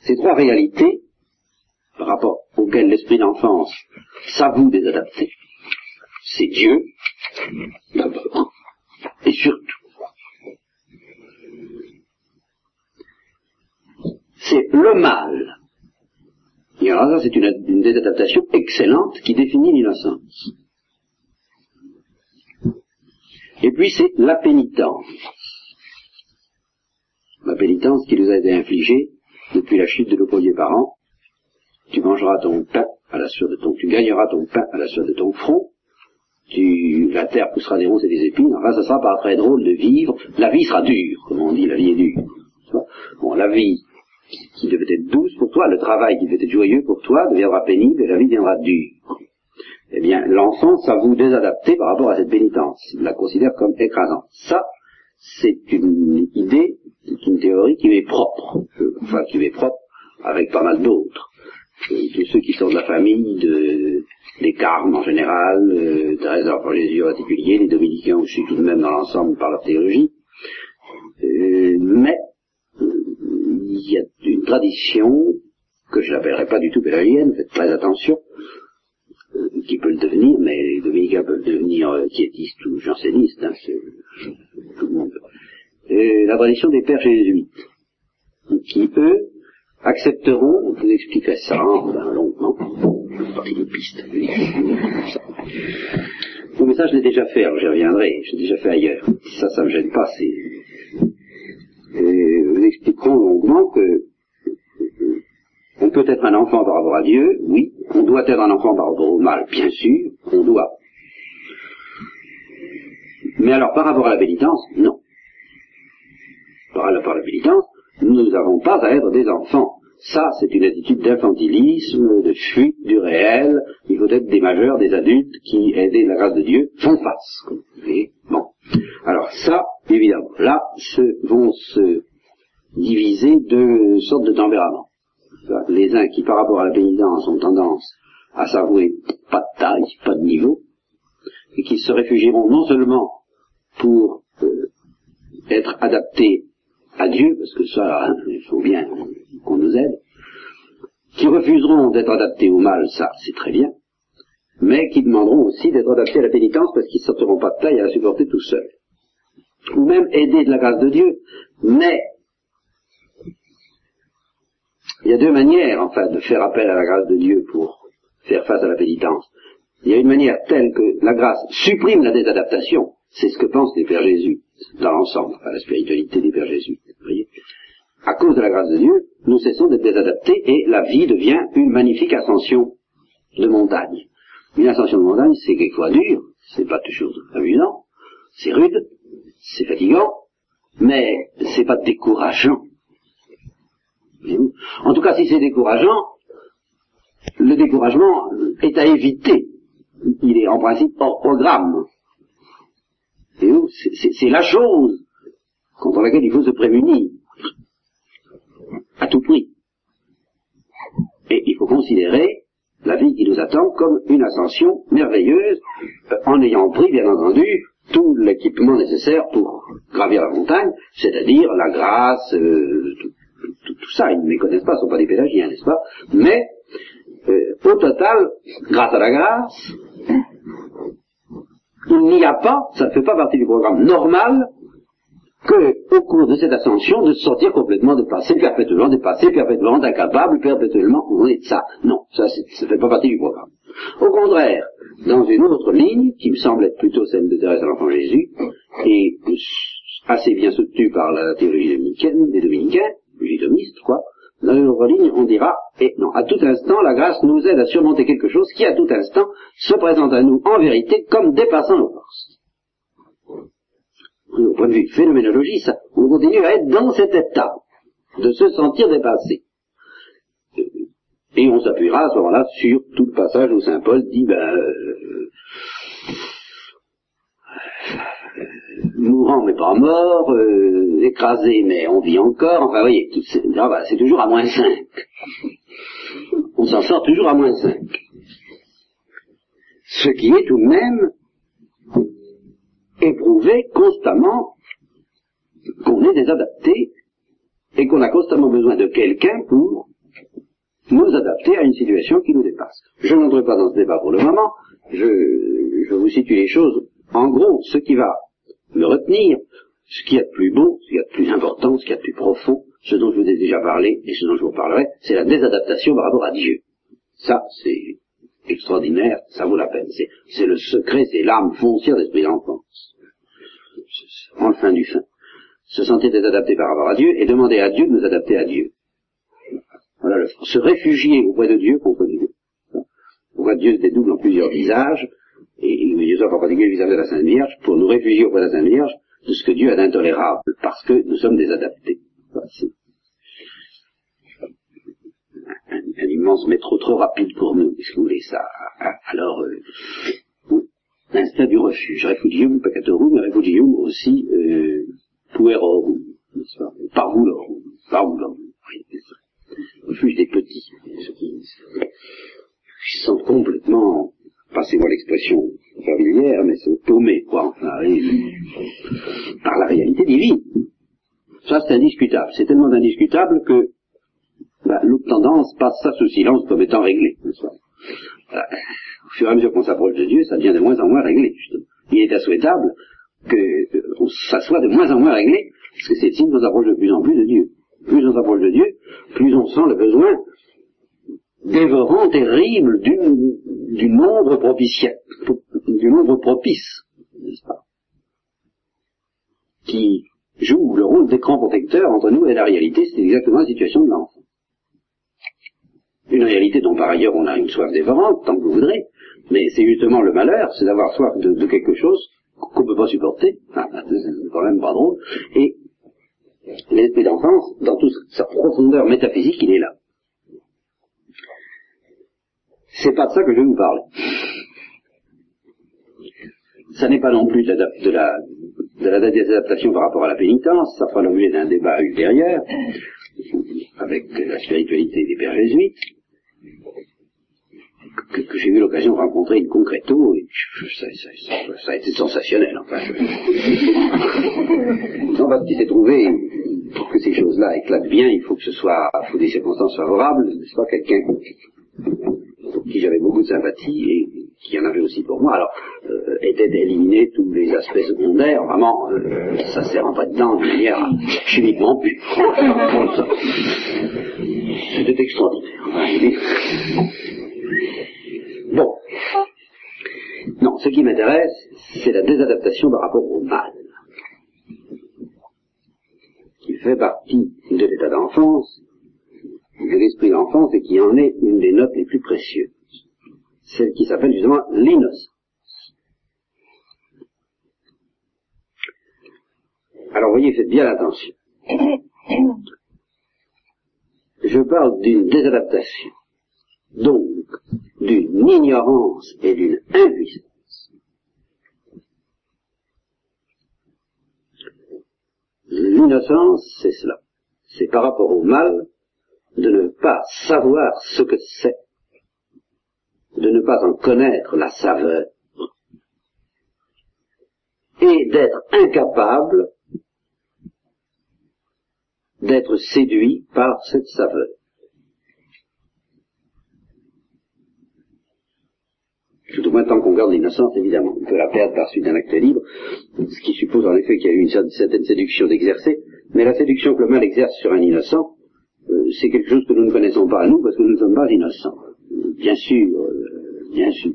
Speaker 2: Ces trois réalités, par rapport auxquelles l'esprit d'enfance s'avoue désadapté, c'est Dieu, d'abord, et surtout. C'est le mal. Et alors ça, c'est une désadaptation excellente qui définit l'innocence. Et puis c'est la pénitence. La pénitence qui nous a été infligée depuis la chute de nos premiers parents. Tu mangeras ton pain à la sueur de ton, tu gagneras ton pain à la sueur de ton front. La terre poussera des roses et des épines. Enfin, ça sera pas très drôle de vivre. La vie sera dure, comme on dit, la vie est dure. Bon, la vie qui devait être douce pour toi, le travail qui devait être joyeux pour toi deviendra pénible et la vie deviendra dure eh bien, l'enfant s'avoue désadapté par rapport à cette pénitence. Il la considère comme écrasante. Ça, c'est une idée, c'est une théorie qui est propre, enfin qui est propre avec pas mal d'autres. Tous ceux qui sont de la famille de, des Carmes en général, euh, Thérèse d'Enfant Jésus en particulier, les Dominicains aussi tout de même dans l'ensemble par leur théologie, Euh, mais il y a une tradition que je n'appellerai pas du tout pélagienne, faites très attention, euh, qui peut le devenir, mais les dominicains peuvent devenir euh, quiétistes ou jansénistes, hein, tout le monde. Et la tradition des pères jésuites, qui eux accepteront, je vous expliquerai ça hein, ben, longuement, partie des pistes. Bon, mais ça je l'ai déjà fait, alors j'y reviendrai, j'ai déjà fait ailleurs. Ça, ça me gêne pas, c'est... Et nous expliquerons longuement que on peut être un enfant par rapport à Dieu, oui. On doit être un enfant par rapport au mal, bien sûr. On doit. Mais alors, par rapport à la pénitence, non. Par rapport à la pénitence, nous n'avons pas à être des enfants. Ça, c'est une attitude d'infantilisme, de fuite du réel. Il faut être des majeurs, des adultes qui, aidés la grâce de Dieu, font face. Et, bon. Alors ça, évidemment, là se, vont se diviser deux sortes de tempéraments les uns qui par rapport à la pénitence ont tendance à s'avouer pas de taille, pas de niveau, et qui se réfugieront non seulement pour euh, être adaptés à Dieu, parce que ça, il faut bien qu'on nous aide, qui refuseront d'être adaptés au mal, ça c'est très bien, mais qui demanderont aussi d'être adaptés à la pénitence parce qu'ils ne sortiront pas de taille à la supporter tout seuls. Ou même aider de la grâce de Dieu, mais il y a deux manières, enfin, de faire appel à la grâce de Dieu pour faire face à la pénitence. Il y a une manière telle que la grâce supprime la désadaptation. C'est ce que pensent les Pères Jésus dans l'ensemble, à la spiritualité des Pères Jésus. voyez à cause de la grâce de Dieu, nous cessons d'être désadaptés et la vie devient une magnifique ascension de montagne. Une ascension de montagne, c'est quelquefois dur, c'est pas toujours amusant, c'est rude, c'est fatigant, mais c'est pas décourageant. En tout cas, si c'est décourageant, le découragement est à éviter. Il est en principe hors programme. C'est la chose contre laquelle il faut se prémunir. À tout prix. Et il faut considérer la vie qui nous attend comme une ascension merveilleuse, euh, en ayant pris, bien entendu, tout l'équipement nécessaire pour gravir la montagne, c'est-à-dire la grâce, euh, tout ça, ils ne les connaissent pas, ce ne sont pas des pélagiens, n'est-ce pas? Mais, euh, au total, grâce à la grâce, il n'y a pas, ça ne fait pas partie du programme normal, que, au cours de cette ascension, de se sortir complètement dépassé, perpétuellement dépassé, perpétuellement incapable, perpétuellement, est de ça. Non, ça ne fait pas partie du programme. Au contraire, dans une autre ligne, qui me semble être plutôt celle de Thérèse à l'enfant Jésus, et assez bien soutenue par la théorie dominicaine, des dominicains, légitomiste, quoi, dans une autre ligne, on dira, et non, à tout instant, la grâce nous aide à surmonter quelque chose qui, à tout instant, se présente à nous en vérité comme dépassant nos forces. Au point de vue phénoménologie, ça, on continue à être dans cet état de se sentir dépassé. Et on s'appuiera à ce moment-là sur tout le passage où Saint Paul dit, ben, euh, mourant mais pas mort, euh, écrasé mais on vit encore, enfin vous voyez, c'est toujours à moins 5. On s'en sort toujours à moins 5. Ce qui est tout de même éprouvé constamment qu'on est désadapté et qu'on a constamment besoin de quelqu'un pour nous adapter à une situation qui nous dépasse. Je n'entre pas dans ce débat pour le moment, je, je vous situe les choses. En gros, ce qui va me retenir ce qu'il y a de plus beau, ce qu'il y a de plus important, ce qu'il y a de plus profond, ce dont je vous ai déjà parlé et ce dont je vous parlerai, c'est la désadaptation par rapport à Dieu. Ça, c'est extraordinaire, ça vaut la peine. C'est le secret, c'est l'âme foncière d'esprit d'enfance. En fin du fin. Se sentir désadapté par rapport à Dieu et demander à Dieu de nous adapter à Dieu. Voilà le Se réfugier auprès de Dieu contre Dieu. De Dieu se dédouble en plusieurs visages, et Jésus en particulier le visage de la Sainte Vierge, pour nous réfugier auprès de la Sainte Vierge de ce que Dieu a d'intolérable, parce que nous sommes désadaptés. un, immense métro trop rapide pour nous, si vous voulez ça. Alors, euh, l'instinct du refuge, refugium peccatorum, refugium aussi euh, puerorum, n'est-ce pas? Parvulorum, parvulorum, refuge des petits, ceux qui se sentent complètement passez-moi l'expression familière, mais c'est paumé, quoi, enfin, par la réalité divine. C'est tellement indiscutable que bah, l'autre tendance passe ça sous silence comme étant réglé. Euh, au fur et à mesure qu'on s'approche de Dieu, ça devient de moins en moins réglé. Justement. Il est insouhaitable que euh, ça soit de moins en moins réglé, parce que c'est signe qu'on s'approche de plus en plus de Dieu. Plus on s'approche de Dieu, plus on sent le besoin dévorant, terrible du nombre propitiaire, du nombre propice, n'est-ce pas? Qui joue le rôle d'écran protecteur entre nous et la réalité, c'est exactement la situation de l'enfant. Une réalité dont par ailleurs on a une soif dévorante, tant que vous voudrez, mais c'est justement le malheur, c'est d'avoir soif de, quelque chose qu'on ne peut pas supporter, bah, (laughs) c'est quand même pas drôle, et l'esprit d'enfance, dans toute sa profondeur métaphysique, il est là. C'est pas de ça que je vais vous parler. Ça n'est pas non plus de de la, de la désadaptation par rapport à la pénitence, ça fera l'objet d'un débat ultérieur avec la spiritualité des pères jésuites, que, j'ai eu l'occasion de rencontrer une concreto, et ça, a été sensationnel, enfin. non, parce qu'il s'est trouvé, pour que ces choses-là éclatent bien, il faut que ce soit, il faut des circonstances favorables, n'est-ce pas, quelqu'un pour qui j'avais beaucoup de sympathie et qui en avait aussi pour moi. Alors, euh, était d'éliminer tous les aspects secondaires, vraiment, euh, ça s'est pas dedans de manière chimiquement pure. C'était extraordinaire. Bon. Non, ce qui m'intéresse, c'est la désadaptation par rapport au mal, qui fait partie de l'état d'enfance, de l'esprit d'enfance et qui en est une des notes les plus précieuses, celle qui s'appelle justement l'innocence. Alors voyez, faites bien attention. Je parle d'une désadaptation, donc d'une ignorance et d'une impuissance. L'innocence, c'est cela. C'est par rapport au mal de ne pas savoir ce que c'est, de ne pas en connaître la saveur, et d'être incapable d'être séduit par cette saveur. Tout au moins tant qu'on garde l'innocence, évidemment. On peut la perdre par suite d'un acte libre, ce qui suppose en effet qu'il y a eu une certaine séduction d'exercer, mais la séduction que le mal exerce sur un innocent, euh, c'est quelque chose que nous ne connaissons pas à nous parce que nous ne sommes pas innocents. Bien sûr, euh, bien sûr.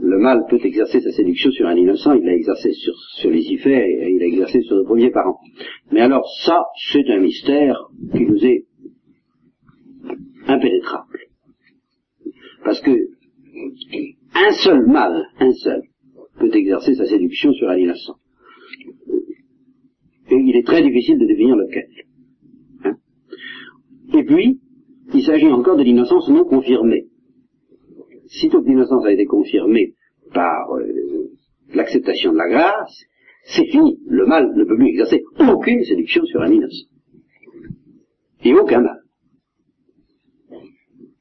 Speaker 2: Le mal peut exercer sa séduction sur un innocent, il l'a exercé sur, sur ifères et il l'a exercé sur nos premiers parents. Mais alors ça, c'est un mystère qui nous est impénétrable. Parce que un seul mal, un seul, peut exercer sa séduction sur un innocent. Et il est très difficile de définir lequel. Et puis, il s'agit encore de l'innocence non confirmée. Sitôt que l'innocence a été confirmée par euh, l'acceptation de la grâce, c'est fini. Le mal ne peut plus exercer aucune séduction sur un innocent. Et aucun mal.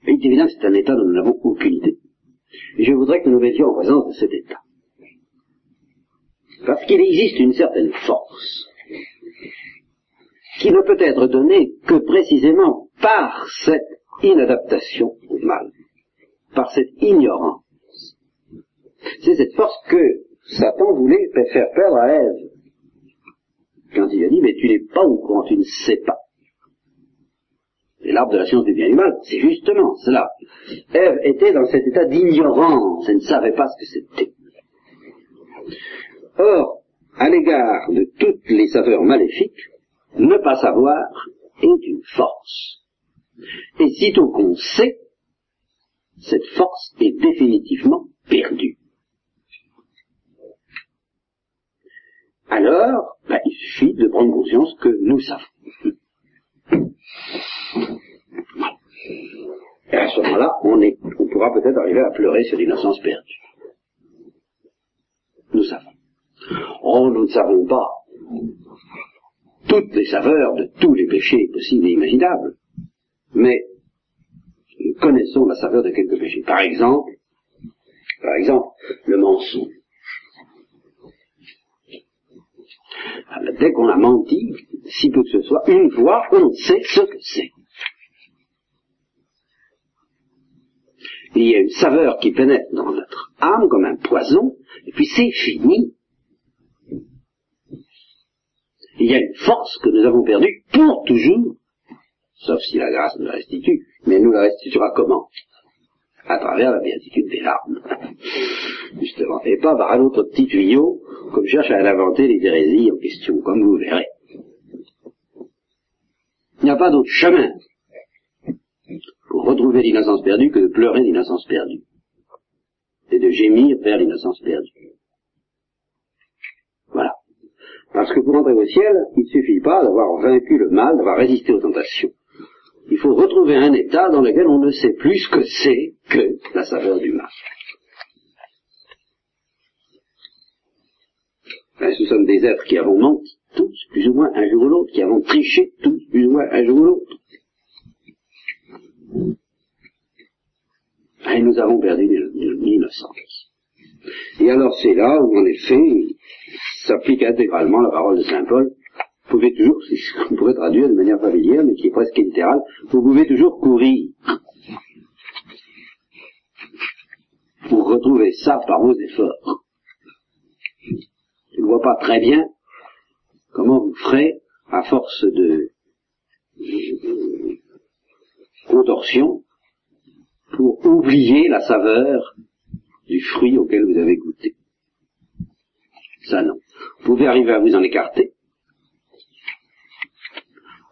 Speaker 2: Et il est évident que c'est un état dont nous n'avons aucune idée. Et je voudrais que nous mettions en présence de cet état. Parce qu'il existe une certaine force qui ne peut être donné que précisément par cette inadaptation au mal, par cette ignorance. C'est cette force que Satan voulait faire perdre à Ève. Quand il a dit, mais tu n'es pas au courant, tu ne sais pas. Et l'arbre de la science du bien et du mal, c'est justement cela. Ève était dans cet état d'ignorance, elle ne savait pas ce que c'était. Or, à l'égard de toutes les saveurs maléfiques, ne pas savoir est une force. Et sitôt qu'on sait, cette force est définitivement perdue. Alors, ben, il suffit de prendre conscience que nous savons. Et à ce moment-là, on, on pourra peut-être arriver à pleurer sur l'innocence perdue. Nous savons. Oh, nous ne savons pas toutes les saveurs de tous les péchés possibles et imaginables, mais connaissons la saveur de quelques péchés. Par exemple, par exemple, le mensonge. Alors, dès qu'on a menti, si peu que ce soit, une fois, on sait ce que c'est. Il y a une saveur qui pénètre dans notre âme comme un poison, et puis c'est fini. Il y a une force que nous avons perdue pour toujours, sauf si la grâce nous la restitue, mais nous la restituera comment? À travers la béatitude des larmes, justement, et pas par un autre petit tuyau, comme cherche à inventer les hérésies en question, comme vous verrez. Il n'y a pas d'autre chemin pour retrouver l'innocence perdue que de pleurer l'innocence perdue et de gémir vers l'innocence perdue. Voilà. Parce que pour entrer au ciel, il ne suffit pas d'avoir vaincu le mal, d'avoir résisté aux tentations. Il faut retrouver un état dans lequel on ne sait plus ce que c'est que la saveur du mal. Ben, ce sont des êtres qui avons menti, tous, plus ou moins un jour ou l'autre, qui avons triché, tous, plus ou moins un jour ou l'autre. Et nous avons perdu l'innocence. Et alors c'est là où, en effet, s'applique intégralement la parole de Saint Paul. Vous pouvez toujours, (laughs) c'est ce qu'on pourrait traduire de manière familière, mais qui est presque littérale, vous pouvez toujours courir pour retrouver ça par vos efforts. Je ne vois pas très bien comment vous ferez, à force de contorsion, pour oublier la saveur du fruit auquel vous avez goûté. Ça non. Vous pouvez arriver à vous en écarter.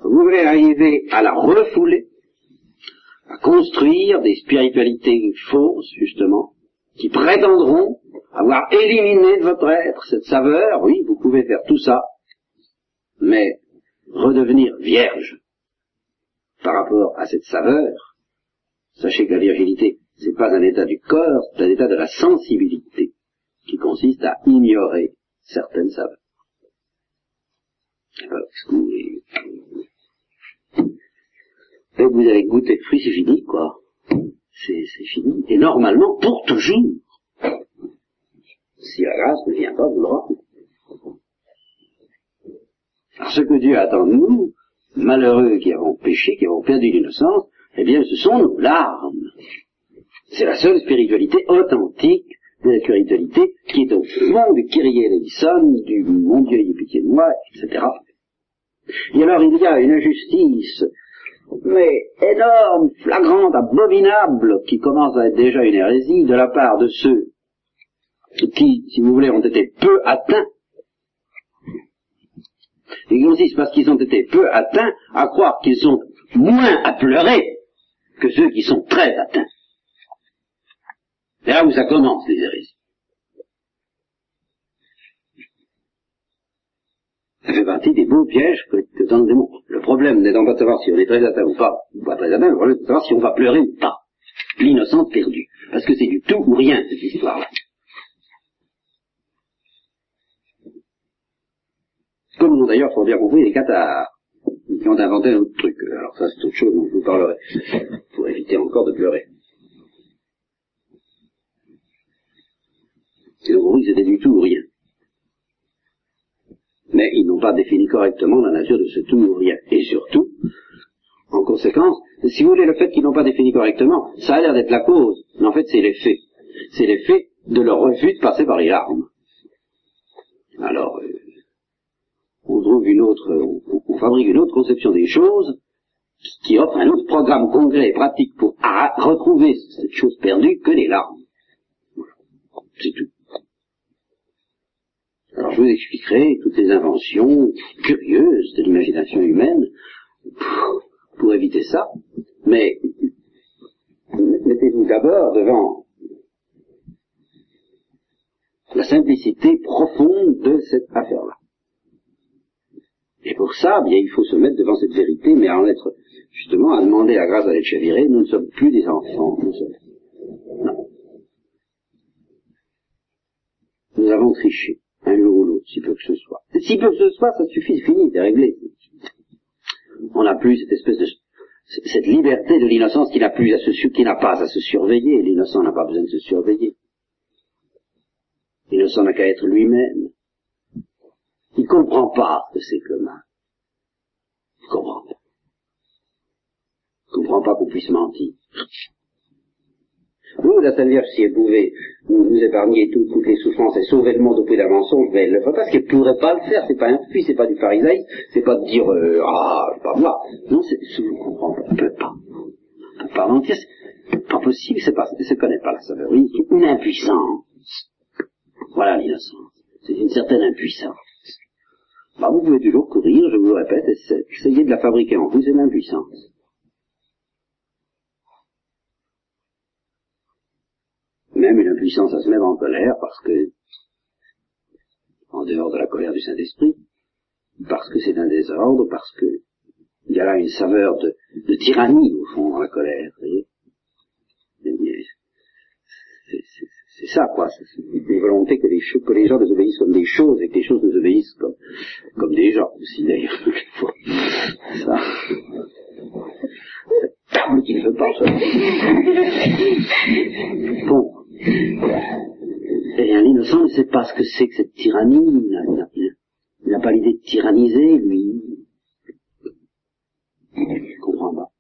Speaker 2: Vous pouvez arriver à la refouler, à construire des spiritualités fausses, justement, qui prétendront avoir éliminé de votre être cette saveur. Oui, vous pouvez faire tout ça, mais redevenir vierge par rapport à cette saveur, sachez que la virginité, c'est pas un état du corps, c'est un état de la sensibilité, qui consiste à ignorer certaines saveurs. Vous avez goûté le fruit, c'est fini, quoi. C'est, fini. Et normalement, pour toujours. Si la grâce ne vient pas vous le rendre. Alors ce que Dieu attend de nous, malheureux qui avons péché, qui avons perdu l'innocence, eh bien ce sont nos larmes. C'est la seule spiritualité authentique de la spiritualité qui est au fond du Kyrie eleison, du mon Dieu ayez pitié de moi, etc. Et alors il y a une injustice, mais énorme, flagrante, abominable, qui commence à être déjà une hérésie de la part de ceux qui, si vous voulez, ont été peu atteints. Et qui consiste parce qu'ils ont été peu atteints à croire qu'ils sont moins à pleurer que ceux qui sont très atteints. C'est là où ça commence, les hérésies. Ça fait partie des beaux pièges que, que dans le démon. Le problème n'est pas de savoir si on est très atteint ou pas, ou pas très atteint, le problème est de savoir si on va pleurer ou pas. L'innocence perdue. Parce que c'est du tout ou rien, cette histoire-là. Comme l'ont d'ailleurs fort bien compris les cathares, qui ont inventé un autre truc. Alors ça, c'est autre chose dont je vous parlerai, pour éviter encore de pleurer. Et donc, oui, c'était du tout ou rien. Mais ils n'ont pas défini correctement la nature de ce tout ou rien. Et surtout, en conséquence, si vous voulez, le fait qu'ils n'ont pas défini correctement, ça a l'air d'être la cause, mais en fait c'est l'effet. C'est l'effet de leur refus de passer par les larmes. Alors, euh, on trouve une autre, on, on, fabrique une autre conception des choses qui offre un autre programme concret et pratique pour retrouver cette chose perdue que les larmes. C'est tout. Alors je vous expliquerai toutes les inventions curieuses de l'imagination humaine pour éviter ça, mais mettez-vous d'abord devant la simplicité profonde de cette affaire-là. Et pour ça, bien, il faut se mettre devant cette vérité, mais en être, justement, à demander la grâce à l'être chaviré, nous ne sommes plus des enfants, nous sommes. Non. Nous avons triché, un jour ou l'autre, si peu que ce soit. Si peu que ce soit, ça suffit, c'est fini, c'est réglé. On n'a plus cette espèce de, cette liberté de l'innocence qui n'a plus à se, qui n'a pas à se surveiller. L'innocent n'a pas besoin de se surveiller. L'innocent n'a qu'à être lui-même. Il comprend pas ce que c'est mal. Il comprend pas. Il comprend pas qu'on puisse mentir. Vous, Vierge, si elle pouvait nous, épargner toutes les souffrances et sauver le monde au prix d'un mensonge, mais le fait pas parce qu'elle ne pourrait pas le faire. C'est pas un puits, c'est pas du pharisaïsme, c'est pas de dire euh, ah, pas moi. Non, c'est, je ne comprends pas. Ne peut pas. Ne peut pas mentir. C'est pas possible. C'est pas, ne connaît pas la saveur. Une impuissance. Voilà l'innocence. C'est une certaine impuissance. Bah, vous pouvez toujours courir, je vous le répète, essayer de la fabriquer en vous, c'est l'impuissance. Même une impuissance à se mettre en colère parce que, en dehors de la colère du Saint-Esprit, parce que c'est un désordre, parce que il y a là une saveur de, tyrannie au fond dans la colère. C'est ça, quoi. C'est une volonté que les, que les gens désobéissent comme des choses et que les choses désobéissent comme, comme des gens aussi, d'ailleurs, (laughs) Ça. Cette table qui ne veut pas, ça. (laughs) Bon. Et bien, l'innocent ne sait pas ce que c'est que cette tyrannie. Il n'a pas l'idée de tyranniser, lui. Il ne comprend pas.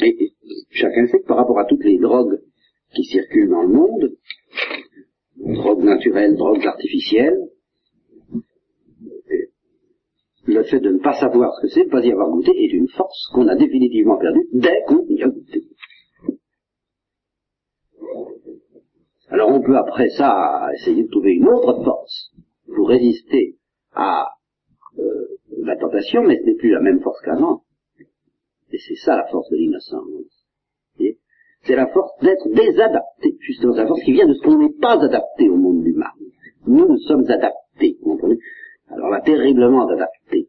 Speaker 2: Et, chacun sait que par rapport à toutes les drogues qui circulent dans le monde, drogues naturelles, drogues artificielles, le fait de ne pas savoir ce que c'est, de ne pas y avoir goûté, est une force qu'on a définitivement perdue dès qu'on y a goûté. Alors on peut après ça essayer de trouver une autre force pour résister à euh, la tentation, mais ce n'est plus la même force qu'avant. Et c'est ça la force de l'innocence. C'est la force d'être désadapté, justement, la force qui vient de ce qu'on n'est pas adapté au monde du mal. Nous, nous sommes adaptés, vous comprenez? Alors là, terriblement adaptés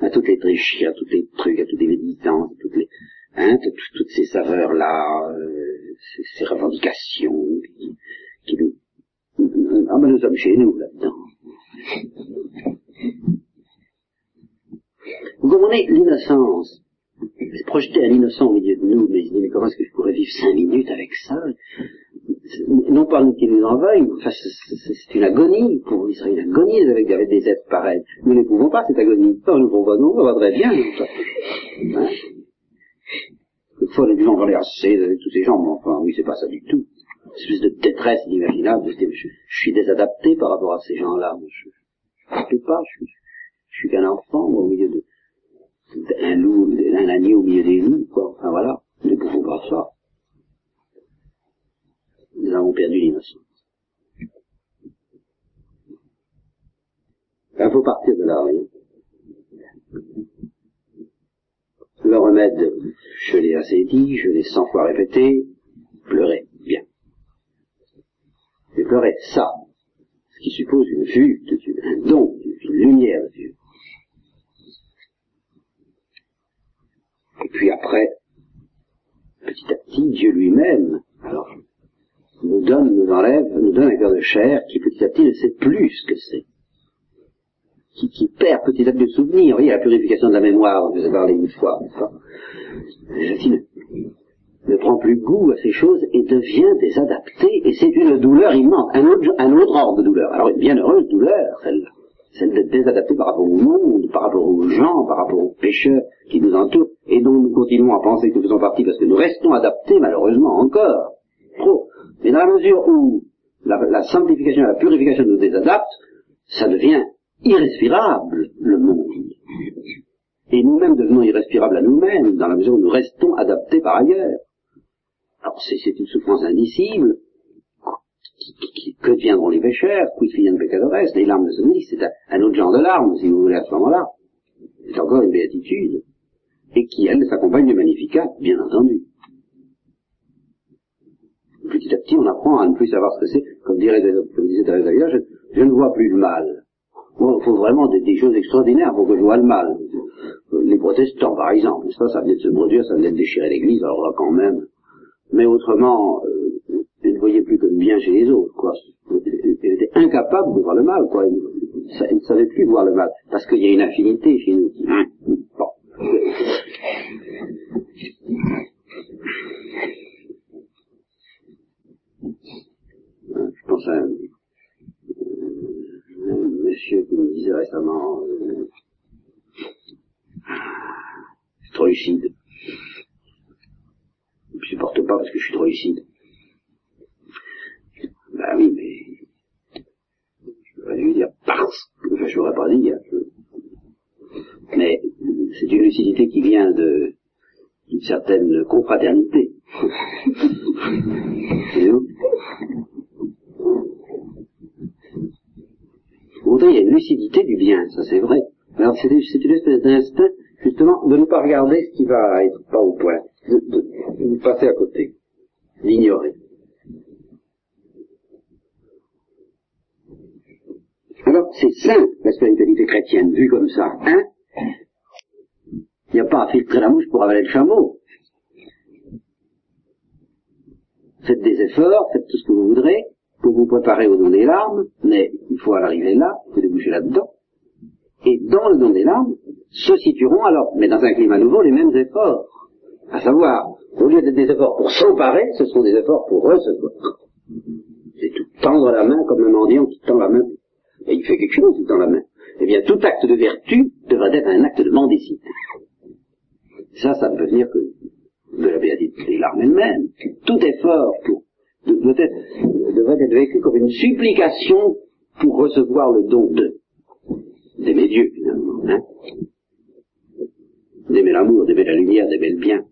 Speaker 2: à toutes les tricheries, à tous les trucs, à toutes les méditances, toutes les, hein, toutes ces saveurs-là, euh, ces, revendications qui, nous... Ah ben nous sommes chez nous là-dedans. Vous comprenez l'innocence projeter un innocent au milieu de nous, mais mais comment est-ce que je pourrais vivre cinq minutes avec ça? Non pas qu'il nous en veuille, enfin, c'est une agonie, pour il serait une agonie avec, des êtres pareils. Nous ne pouvons pas cette agonie. Non, nous pouvons non, on va très bien. Hein? Quelquefois, les gens les assez avec tous ces gens, mais enfin, oui, c'est pas ça du tout. Une espèce de détresse inimaginable, je, suis désadapté par rapport à ces gens-là. Je ne peux pas, je, suis qu'un enfant, au milieu de, un loup, un agneau au milieu des loups, quoi. Enfin voilà, nous ne pouvons pas ça. Nous avons perdu l'innocence. Il faut partir de là, voyez. Le remède, je l'ai assez dit, je l'ai cent fois répété, pleurer, bien. Et pleurer, ça, ce qui suppose une vue de Dieu, un don, une lumière de Dieu. Et puis après, petit à petit, Dieu lui-même, alors, nous donne, nous enlève, nous donne un cœur de chair qui petit à petit ne sait plus ce que c'est. Qui, qui, perd petit à petit le souvenir. Vous voyez, la purification de la mémoire, vous avez parlé une fois, ne, ne prend plus goût à ces choses et devient désadapté, et c'est une douleur immense, un autre, un autre ordre de douleur. Alors, une bienheureuse douleur, celle-là. Celle d'être désadapté par rapport au monde, par rapport aux gens, par rapport aux pécheurs qui nous entourent, et dont nous continuons à penser que nous faisons partie parce que nous restons adaptés, malheureusement, encore. Trop. Mais dans la mesure où la, sanctification et la purification nous désadaptent, ça devient irrespirable, le monde. Et nous-mêmes devenons irrespirables à nous-mêmes, dans la mesure où nous restons adaptés par ailleurs. Alors c'est une souffrance indicible, que deviendront les pécheurs, quid de pecadores, les larmes de ce c'est un, autre genre de larmes, si vous voulez, à ce moment-là. C'est encore une béatitude et qui, elle, s'accompagne du Magnificat, bien entendu. Petit on apprend à ne plus savoir ce que c'est. Comme, comme disait Thérèse je, je, ne vois plus le mal. Il faut vraiment des, choses extraordinaires pour que je vois le mal. Les protestants, par exemple, ça, ça venait de se produire, ça venait de déchirer l'Église, alors là, quand même. Mais autrement, euh, ils ne voyaient plus que le bien chez les autres, quoi. Ils étaient incapables de voir le mal, quoi. Ils ne savaient plus voir le mal, parce qu'il y a une affinité chez nous. Bon. Je pense à lucide. Je ne supporte pas parce que je suis trop lucide. Ben oui, mais je vais lui dire parce que enfin, je n'aurais pas dit. Hein. Mais c'est une lucidité qui vient de d'une certaine confraternité. C'est (laughs) où il y a une lucidité du bien, ça c'est vrai. Alors c'est une espèce d'instinct, justement, de ne pas regarder ce qui va être pas au point, de, de, de passer à côté, d'ignorer. Alors, c'est simple, la spiritualité chrétienne, vue comme ça, hein Il n'y a pas à filtrer la mouche pour avaler le chameau. Faites des efforts, faites tout ce que vous voudrez, pour vous préparer au don des larmes, mais il faut arriver là, il faut déboucher là-dedans. Et dans le don des larmes, se situeront alors, mais dans un climat nouveau, les mêmes efforts. À savoir, au lieu d'être des efforts pour s'emparer, ce sont des efforts pour recevoir. C'est tout tendre la main comme un mendiant qui tend la main. Et il fait quelque chose, il tend la main. Eh bien, tout acte de vertu devrait être un acte de mendicité. Ça, ça ne peut venir que de la béatitude des larmes elles-mêmes. Tout effort pour devrait être vécu comme une supplication pour recevoir le don de d'aimer Dieu finalement, hein d'aimer l'amour, d'aimer la lumière, d'aimer le bien,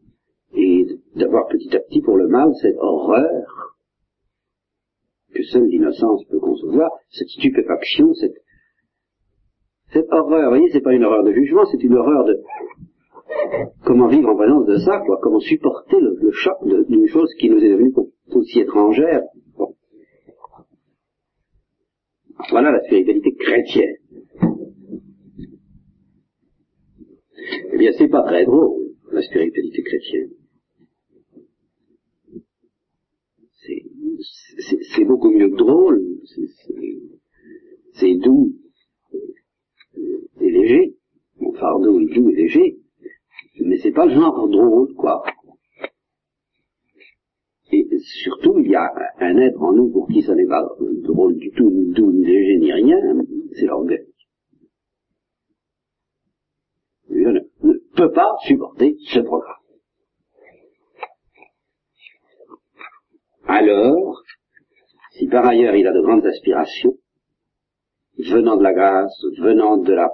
Speaker 2: et d'avoir petit à petit pour le mal cette horreur que seule l'innocence peut concevoir, cette stupéfaction, cette, cette horreur, vous voyez, c'est pas une horreur de jugement, c'est une horreur de comment vivre en présence de ça, quoi, comment supporter le, choc d'une chose qui nous est devenue aussi étrangère? Voilà la spiritualité chrétienne. Eh bien, c'est pas très drôle, la spiritualité chrétienne. C'est beaucoup mieux que drôle, c'est doux et léger. Mon fardeau est doux et léger, mais c'est pas le genre drôle, quoi. Et surtout, il y a un être en nous pour qui ça n'est pas drôle du tout, ni doux, ni léger, ni rien, c'est l'orgueil. Je ne, ne peut pas supporter ce programme. Alors, si par ailleurs il a de grandes aspirations, venant de la grâce, venant de la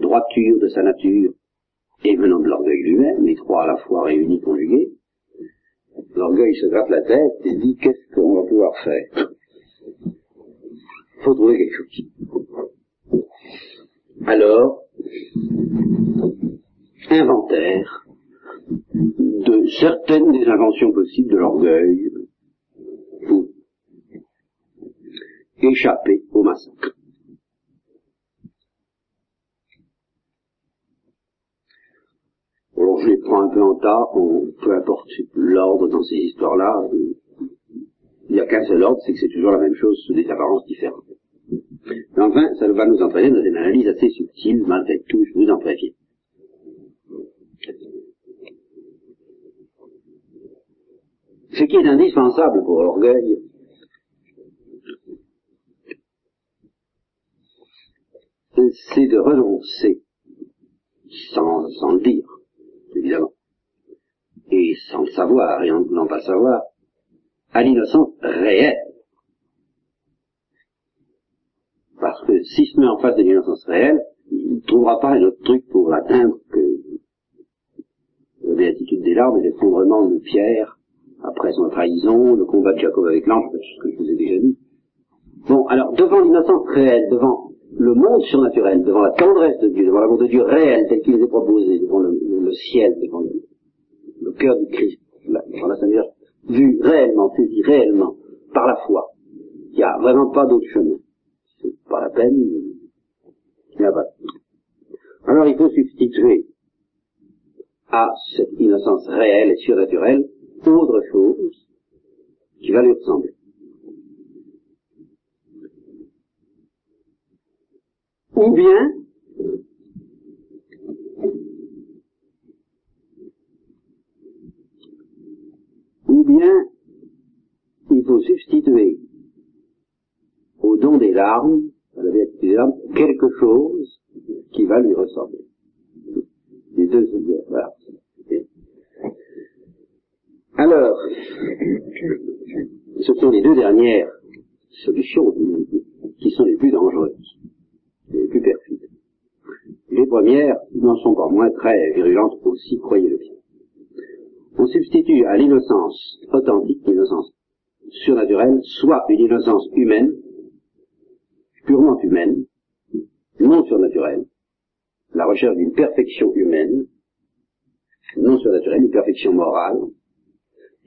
Speaker 2: droiture de sa nature, et venant de l'orgueil lui-même, les trois à la fois réunis, conjugués, l'orgueil se gratte la tête et dit qu'est-ce qu'on va pouvoir faire? Il faut trouver quelque chose. Alors, inventaire de certaines des inventions possibles de l'orgueil pour échapper au massacre. Alors je les prends un peu en tas, on, peu importe l'ordre dans ces histoires-là, il n'y a qu'un seul ordre, c'est que c'est toujours la même chose sous des apparences différentes. Mais enfin, ça va nous entraîner dans une analyse assez subtile, malgré tout, je vous en préviens. Ce qui est indispensable pour l'orgueil, c'est de renoncer, sans, sans le dire, évidemment, et sans le savoir, et en ne voulant pas savoir, à l'innocence réelle. Parce que si se met en face de l'innocence réelle, il ne trouvera pas un autre truc pour l'atteindre que la béatitude des larmes et l'effondrement de Pierre après son trahison, le combat de Jacob avec l'ange, ce que je vous ai déjà dit. Bon, alors, devant l'innocence réelle, devant le monde surnaturel, devant la tendresse de Dieu, devant l'amour de Dieu réel tel qu'il nous est proposé, devant le, ciel, devant le, cœur du Christ, devant la Sainte vu réellement, saisi réellement, par la foi, il n'y a vraiment pas d'autre chemin. C'est pas la peine, il n'y a pas. Alors il faut substituer à cette innocence réelle et surnaturelle autre chose qui va lui ressembler. Ou bien, ou bien, il faut substituer au don des larmes, à la des larmes, quelque chose qui va lui ressembler. Les deux, voilà. Alors, ce sont les deux dernières solutions qui sont les plus dangereuses. Les premières n'en sont pas moins très virulentes aussi, croyez-le bien. On substitue à l'innocence authentique, l'innocence surnaturelle, soit une innocence humaine, purement humaine, non surnaturelle, la recherche d'une perfection humaine, non surnaturelle, une perfection morale,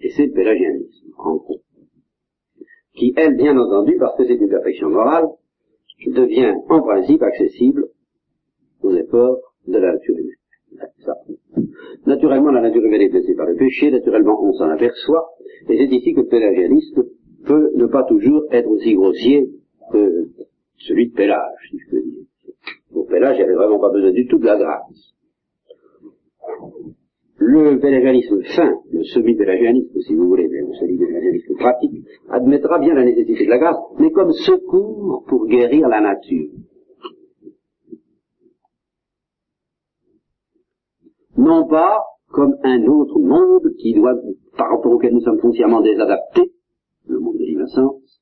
Speaker 2: et c'est le pélagianisme, en gros. Qui, elle, bien entendu, parce que c'est une perfection morale, devient en principe accessible de la nature humaine. Ça. Naturellement, la nature humaine est blessée par le péché, naturellement, on s'en aperçoit, et c'est ici que le pélagianisme peut ne pas toujours être aussi grossier que celui de Pélage, si je peux dire. Pour Pélage, il avait vraiment pas besoin du tout de la grâce. Le pélagianisme fin, le semi-pélagianisme, si vous voulez, mais le semi-pélagianisme pratique, admettra bien la nécessité de la grâce, mais comme secours pour guérir la nature. Non pas comme un autre monde qui doit, par rapport auquel nous sommes foncièrement désadaptés, le monde de l'innocence,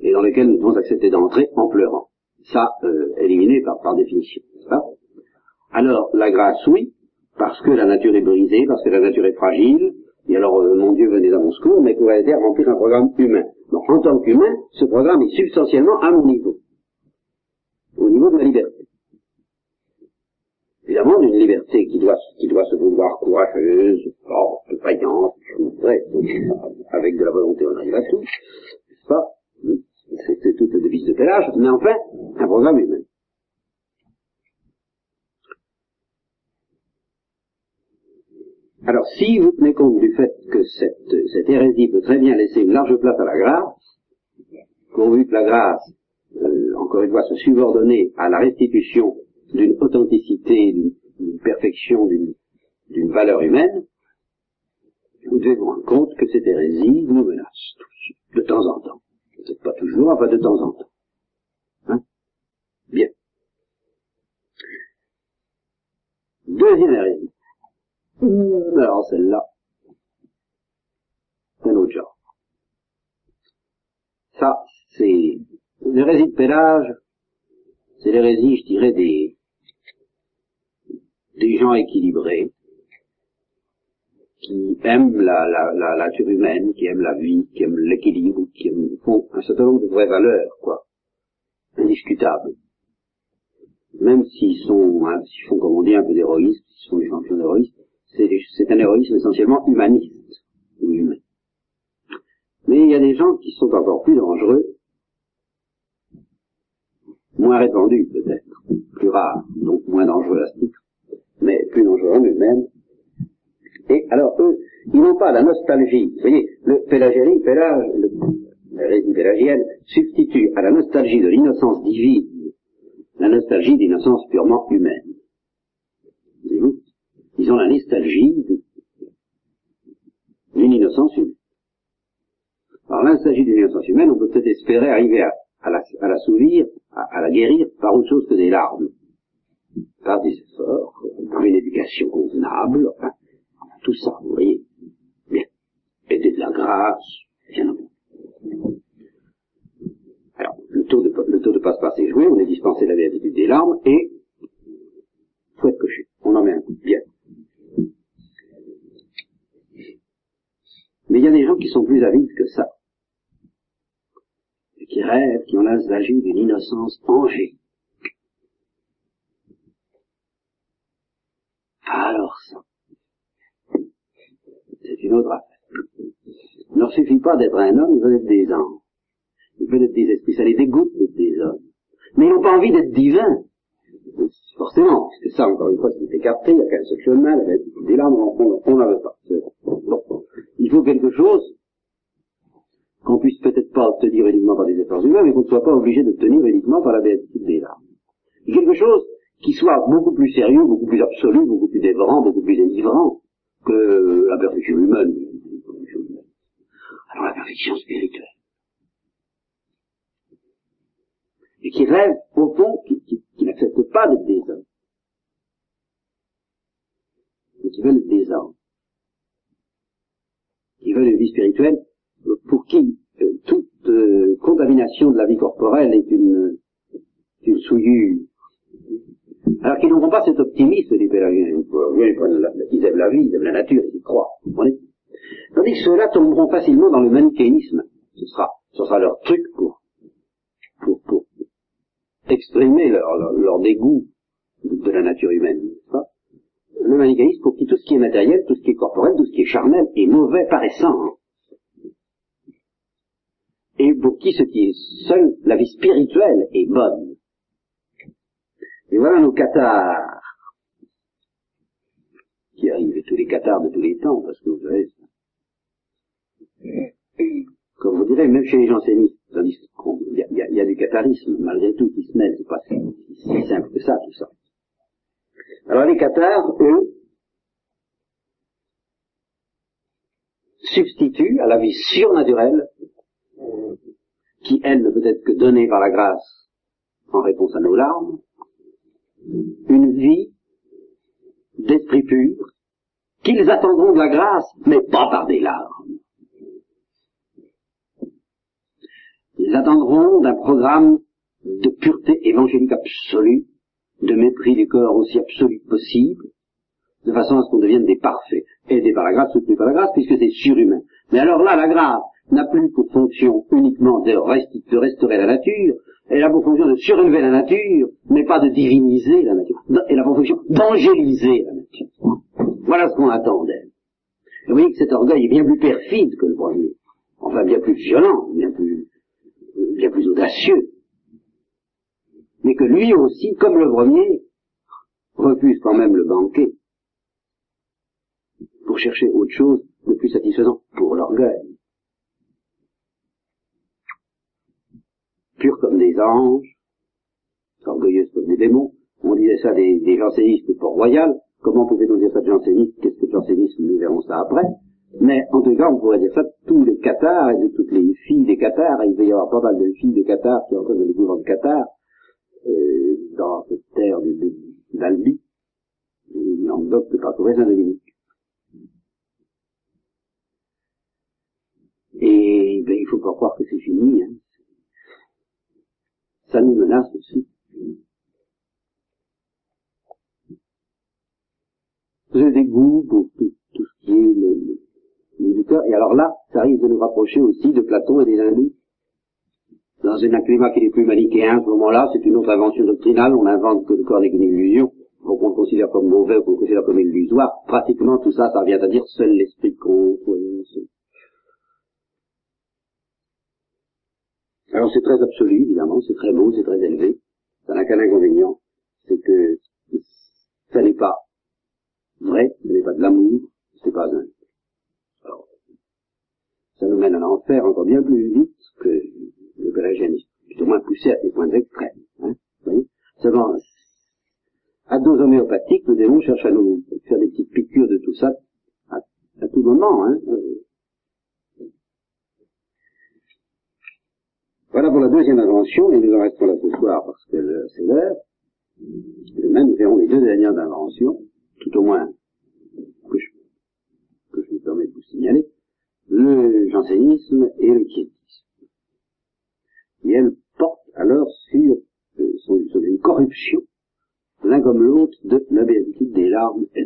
Speaker 2: et dans lequel nous devons accepter d'entrer en pleurant. Ça, euh, éliminé par, par définition. Alors, la grâce, oui, parce que la nature est brisée, parce que la nature est fragile, et alors, euh, mon Dieu, venez à mon secours, mais pour aider à remplir un programme humain. Donc, en tant qu'humain, ce programme est substantiellement à mon niveau, au niveau de la liberté. Liberté qui doit, se vouloir courageuse, forte, vaillante, avec de la volonté, on arrive à tout, pas? C'est toute la devise de Pélage, mais enfin, un programme humain. Alors, si vous tenez compte du fait que cette, cette hérésie peut très bien laisser une large place à la grâce, pourvu que la grâce, euh, encore une fois, se subordonner à la restitution d'une authenticité, d'une perfection, d'une valeur humaine, vous devez vous rendre compte que cette hérésie nous menace tous, de temps en temps. Peut-être pas toujours, enfin de temps en temps. Hein? Bien. Deuxième hérésie. Alors celle-là, c'est un autre genre. Ça, c'est l'hérésie de Pélage, c'est l'hérésie, je dirais, des, des gens équilibrés, qui aiment la, la, la, nature humaine, qui aiment la vie, qui aiment l'équilibre, qui aiment, font un certain nombre de vraies valeurs, quoi, indiscutables. Même s'ils sont, hein, s'ils font, comme on dit, un peu d'héroïsme, s'ils sont des champions d'héroïsme, c'est un héroïsme essentiellement humaniste, ou humain. Mais il y a des gens qui sont encore plus dangereux, moins répandus peut-être, plus rares, donc moins dangereux à ce titre, mais plus dangereux en eux-mêmes, et alors, eux, ils n'ont pas la nostalgie. Vous voyez, le pélagianisme, pélage, le, la pélagienne, substitue à la nostalgie de l'innocence divine la nostalgie d'innocence purement humaine. Ils ont la nostalgie d'une innocence humaine. Alors, la nostalgie d'une innocence humaine, on peut peut-être espérer arriver à, la, à, à, la guérir par autre chose que des larmes, par des efforts, par une éducation convenable, enfin, tout ça, vous voyez. Bien. Et de la grâce, bien Alors, le taux de, le de passe-passe est joué, on est dispensé de la béatitude des larmes, et faut être coché. On en met un coup. Bien. Mais il y a des gens qui sont plus avides que ça. Et qui rêvent, qui ont l'âge d'une innocence angélique. Alors ça, une autre affaire. Il ne suffit pas d'être un homme, il faut être des anges. Il faut être des esprits, ça les dégoûte d'être des hommes. Mais ils n'ont pas envie d'être divins. Forcément, parce que ça, encore une fois, c'est écarté, il y a qu'un seul chemin, des larmes, on n'en veut pas. Bon. Il faut quelque chose qu'on puisse peut-être pas obtenir uniquement par des efforts humains, mais qu'on ne soit pas obligé d'obtenir uniquement par la béatitude des larmes. Quelque chose qui soit beaucoup plus sérieux, beaucoup plus absolu, beaucoup plus dévorant, beaucoup plus délivrant, que la perfection humaine. Alors la perfection spirituelle. Et qui rêve, au fond, qui, qui, qui n'accepte pas d'être des hommes. qui veulent des anges, qui veulent une vie spirituelle, pour qui euh, toute euh, contamination de la vie corporelle est une, une souillure. Alors qu'ils n'auront pas cet optimisme des. Ils aiment la vie, ils aiment la nature, ils y croient. Tandis que ceux-là tomberont facilement dans le manichéisme. Ce sera, ce sera leur truc pour, pour, pour exprimer leur, leur, dégoût de, la nature humaine. Le manichéisme pour qui tout ce qui est matériel, tout ce qui est corporel, tout ce qui est charnel est mauvais par essence et pour qui ce qui est seul, la vie spirituelle est bonne. Et voilà nos cathares qui arrivent, et tous les cathares de tous les temps, parce que vous savez, comme vous direz, même chez les jansénistes, il y, a, y a du catharisme, malgré tout, qui se mêle, c'est pas si, si simple que ça, tout ça. Alors les cathares, eux, substituent à la vie surnaturelle qui, elle, ne peut être que donnée par la grâce en réponse à nos larmes, une vie d'esprit pur, qu'ils attendront de la grâce, mais pas par des larmes. Ils attendront d'un programme de pureté évangélique absolue, de mépris du corps aussi absolu que possible, de façon à ce qu'on devienne des parfaits, aidés par la grâce, soutenus par la grâce, puisque c'est surhumain. Mais alors là, la grâce, n'a plus pour fonction uniquement de, restaurer la nature, elle a pour fonction de surélever la nature, mais pas de diviniser la nature. Elle a pour fonction d'angéliser la nature. Voilà ce qu'on attend d'elle. Vous voyez que cet orgueil est bien plus perfide que le premier. Enfin, bien plus violent, bien plus, bien plus audacieux. Mais que lui aussi, comme le premier, refuse quand même le banquet pour chercher autre chose de plus satisfaisant pour l'orgueil. Purs comme des anges, orgueilleuses comme des démons. On disait ça des, des jansénistes de Port-Royal. Comment pouvait-on dire ça de jansénistes Qu'est-ce que le jansénisme? Nous verrons ça après. Mais en tout cas, on pourrait dire ça de tous les cathares et de toutes les filles des cathares. il va y avoir pas mal de filles de cathares qui entrent dans les couvents de Qatar, euh, dans cette terre d'Albi, Languedoc de parcourir Saint-Dominique. Et ben, il faut pas croire que c'est fini. Hein ça nous menace aussi. J'ai des goûts pour tout, ce qui est le, le, cœur. Et alors là, ça risque de nous rapprocher aussi de Platon et des hindous. Dans un climat qui est plus manichéen, à ce moment-là, c'est une autre invention doctrinale. On invente que le corps n'est qu'une illusion. Donc on le considère comme mauvais qu'on le considère comme illusoire. Pratiquement tout ça, ça revient à dire seul l'esprit compte. Alors c'est très absolu, évidemment, c'est très beau, c'est très élevé. Ça n'a qu'un inconvénient, c'est que ça n'est pas vrai, ce n'est pas de l'amour, c'est pas un. Alors, ça nous mène à l'enfer encore bien plus vite que le pélagianisme, plutôt moins poussé à des points extrêmes. Hein, vous Seulement, à dose homéopathique, le démon cherche à nous faire des petites piqûres de tout ça à, à tout moment. Hein. Voilà pour la deuxième invention, et nous en restons là ce soir parce que c'est l'heure. Demain, nous verrons les deux dernières inventions, tout au moins que je, que je me permets de vous signaler, le jansénisme et le quiétisme. Et elles portent alors sur, euh, sur une corruption, l'un comme l'autre, de la béatitude des larmes et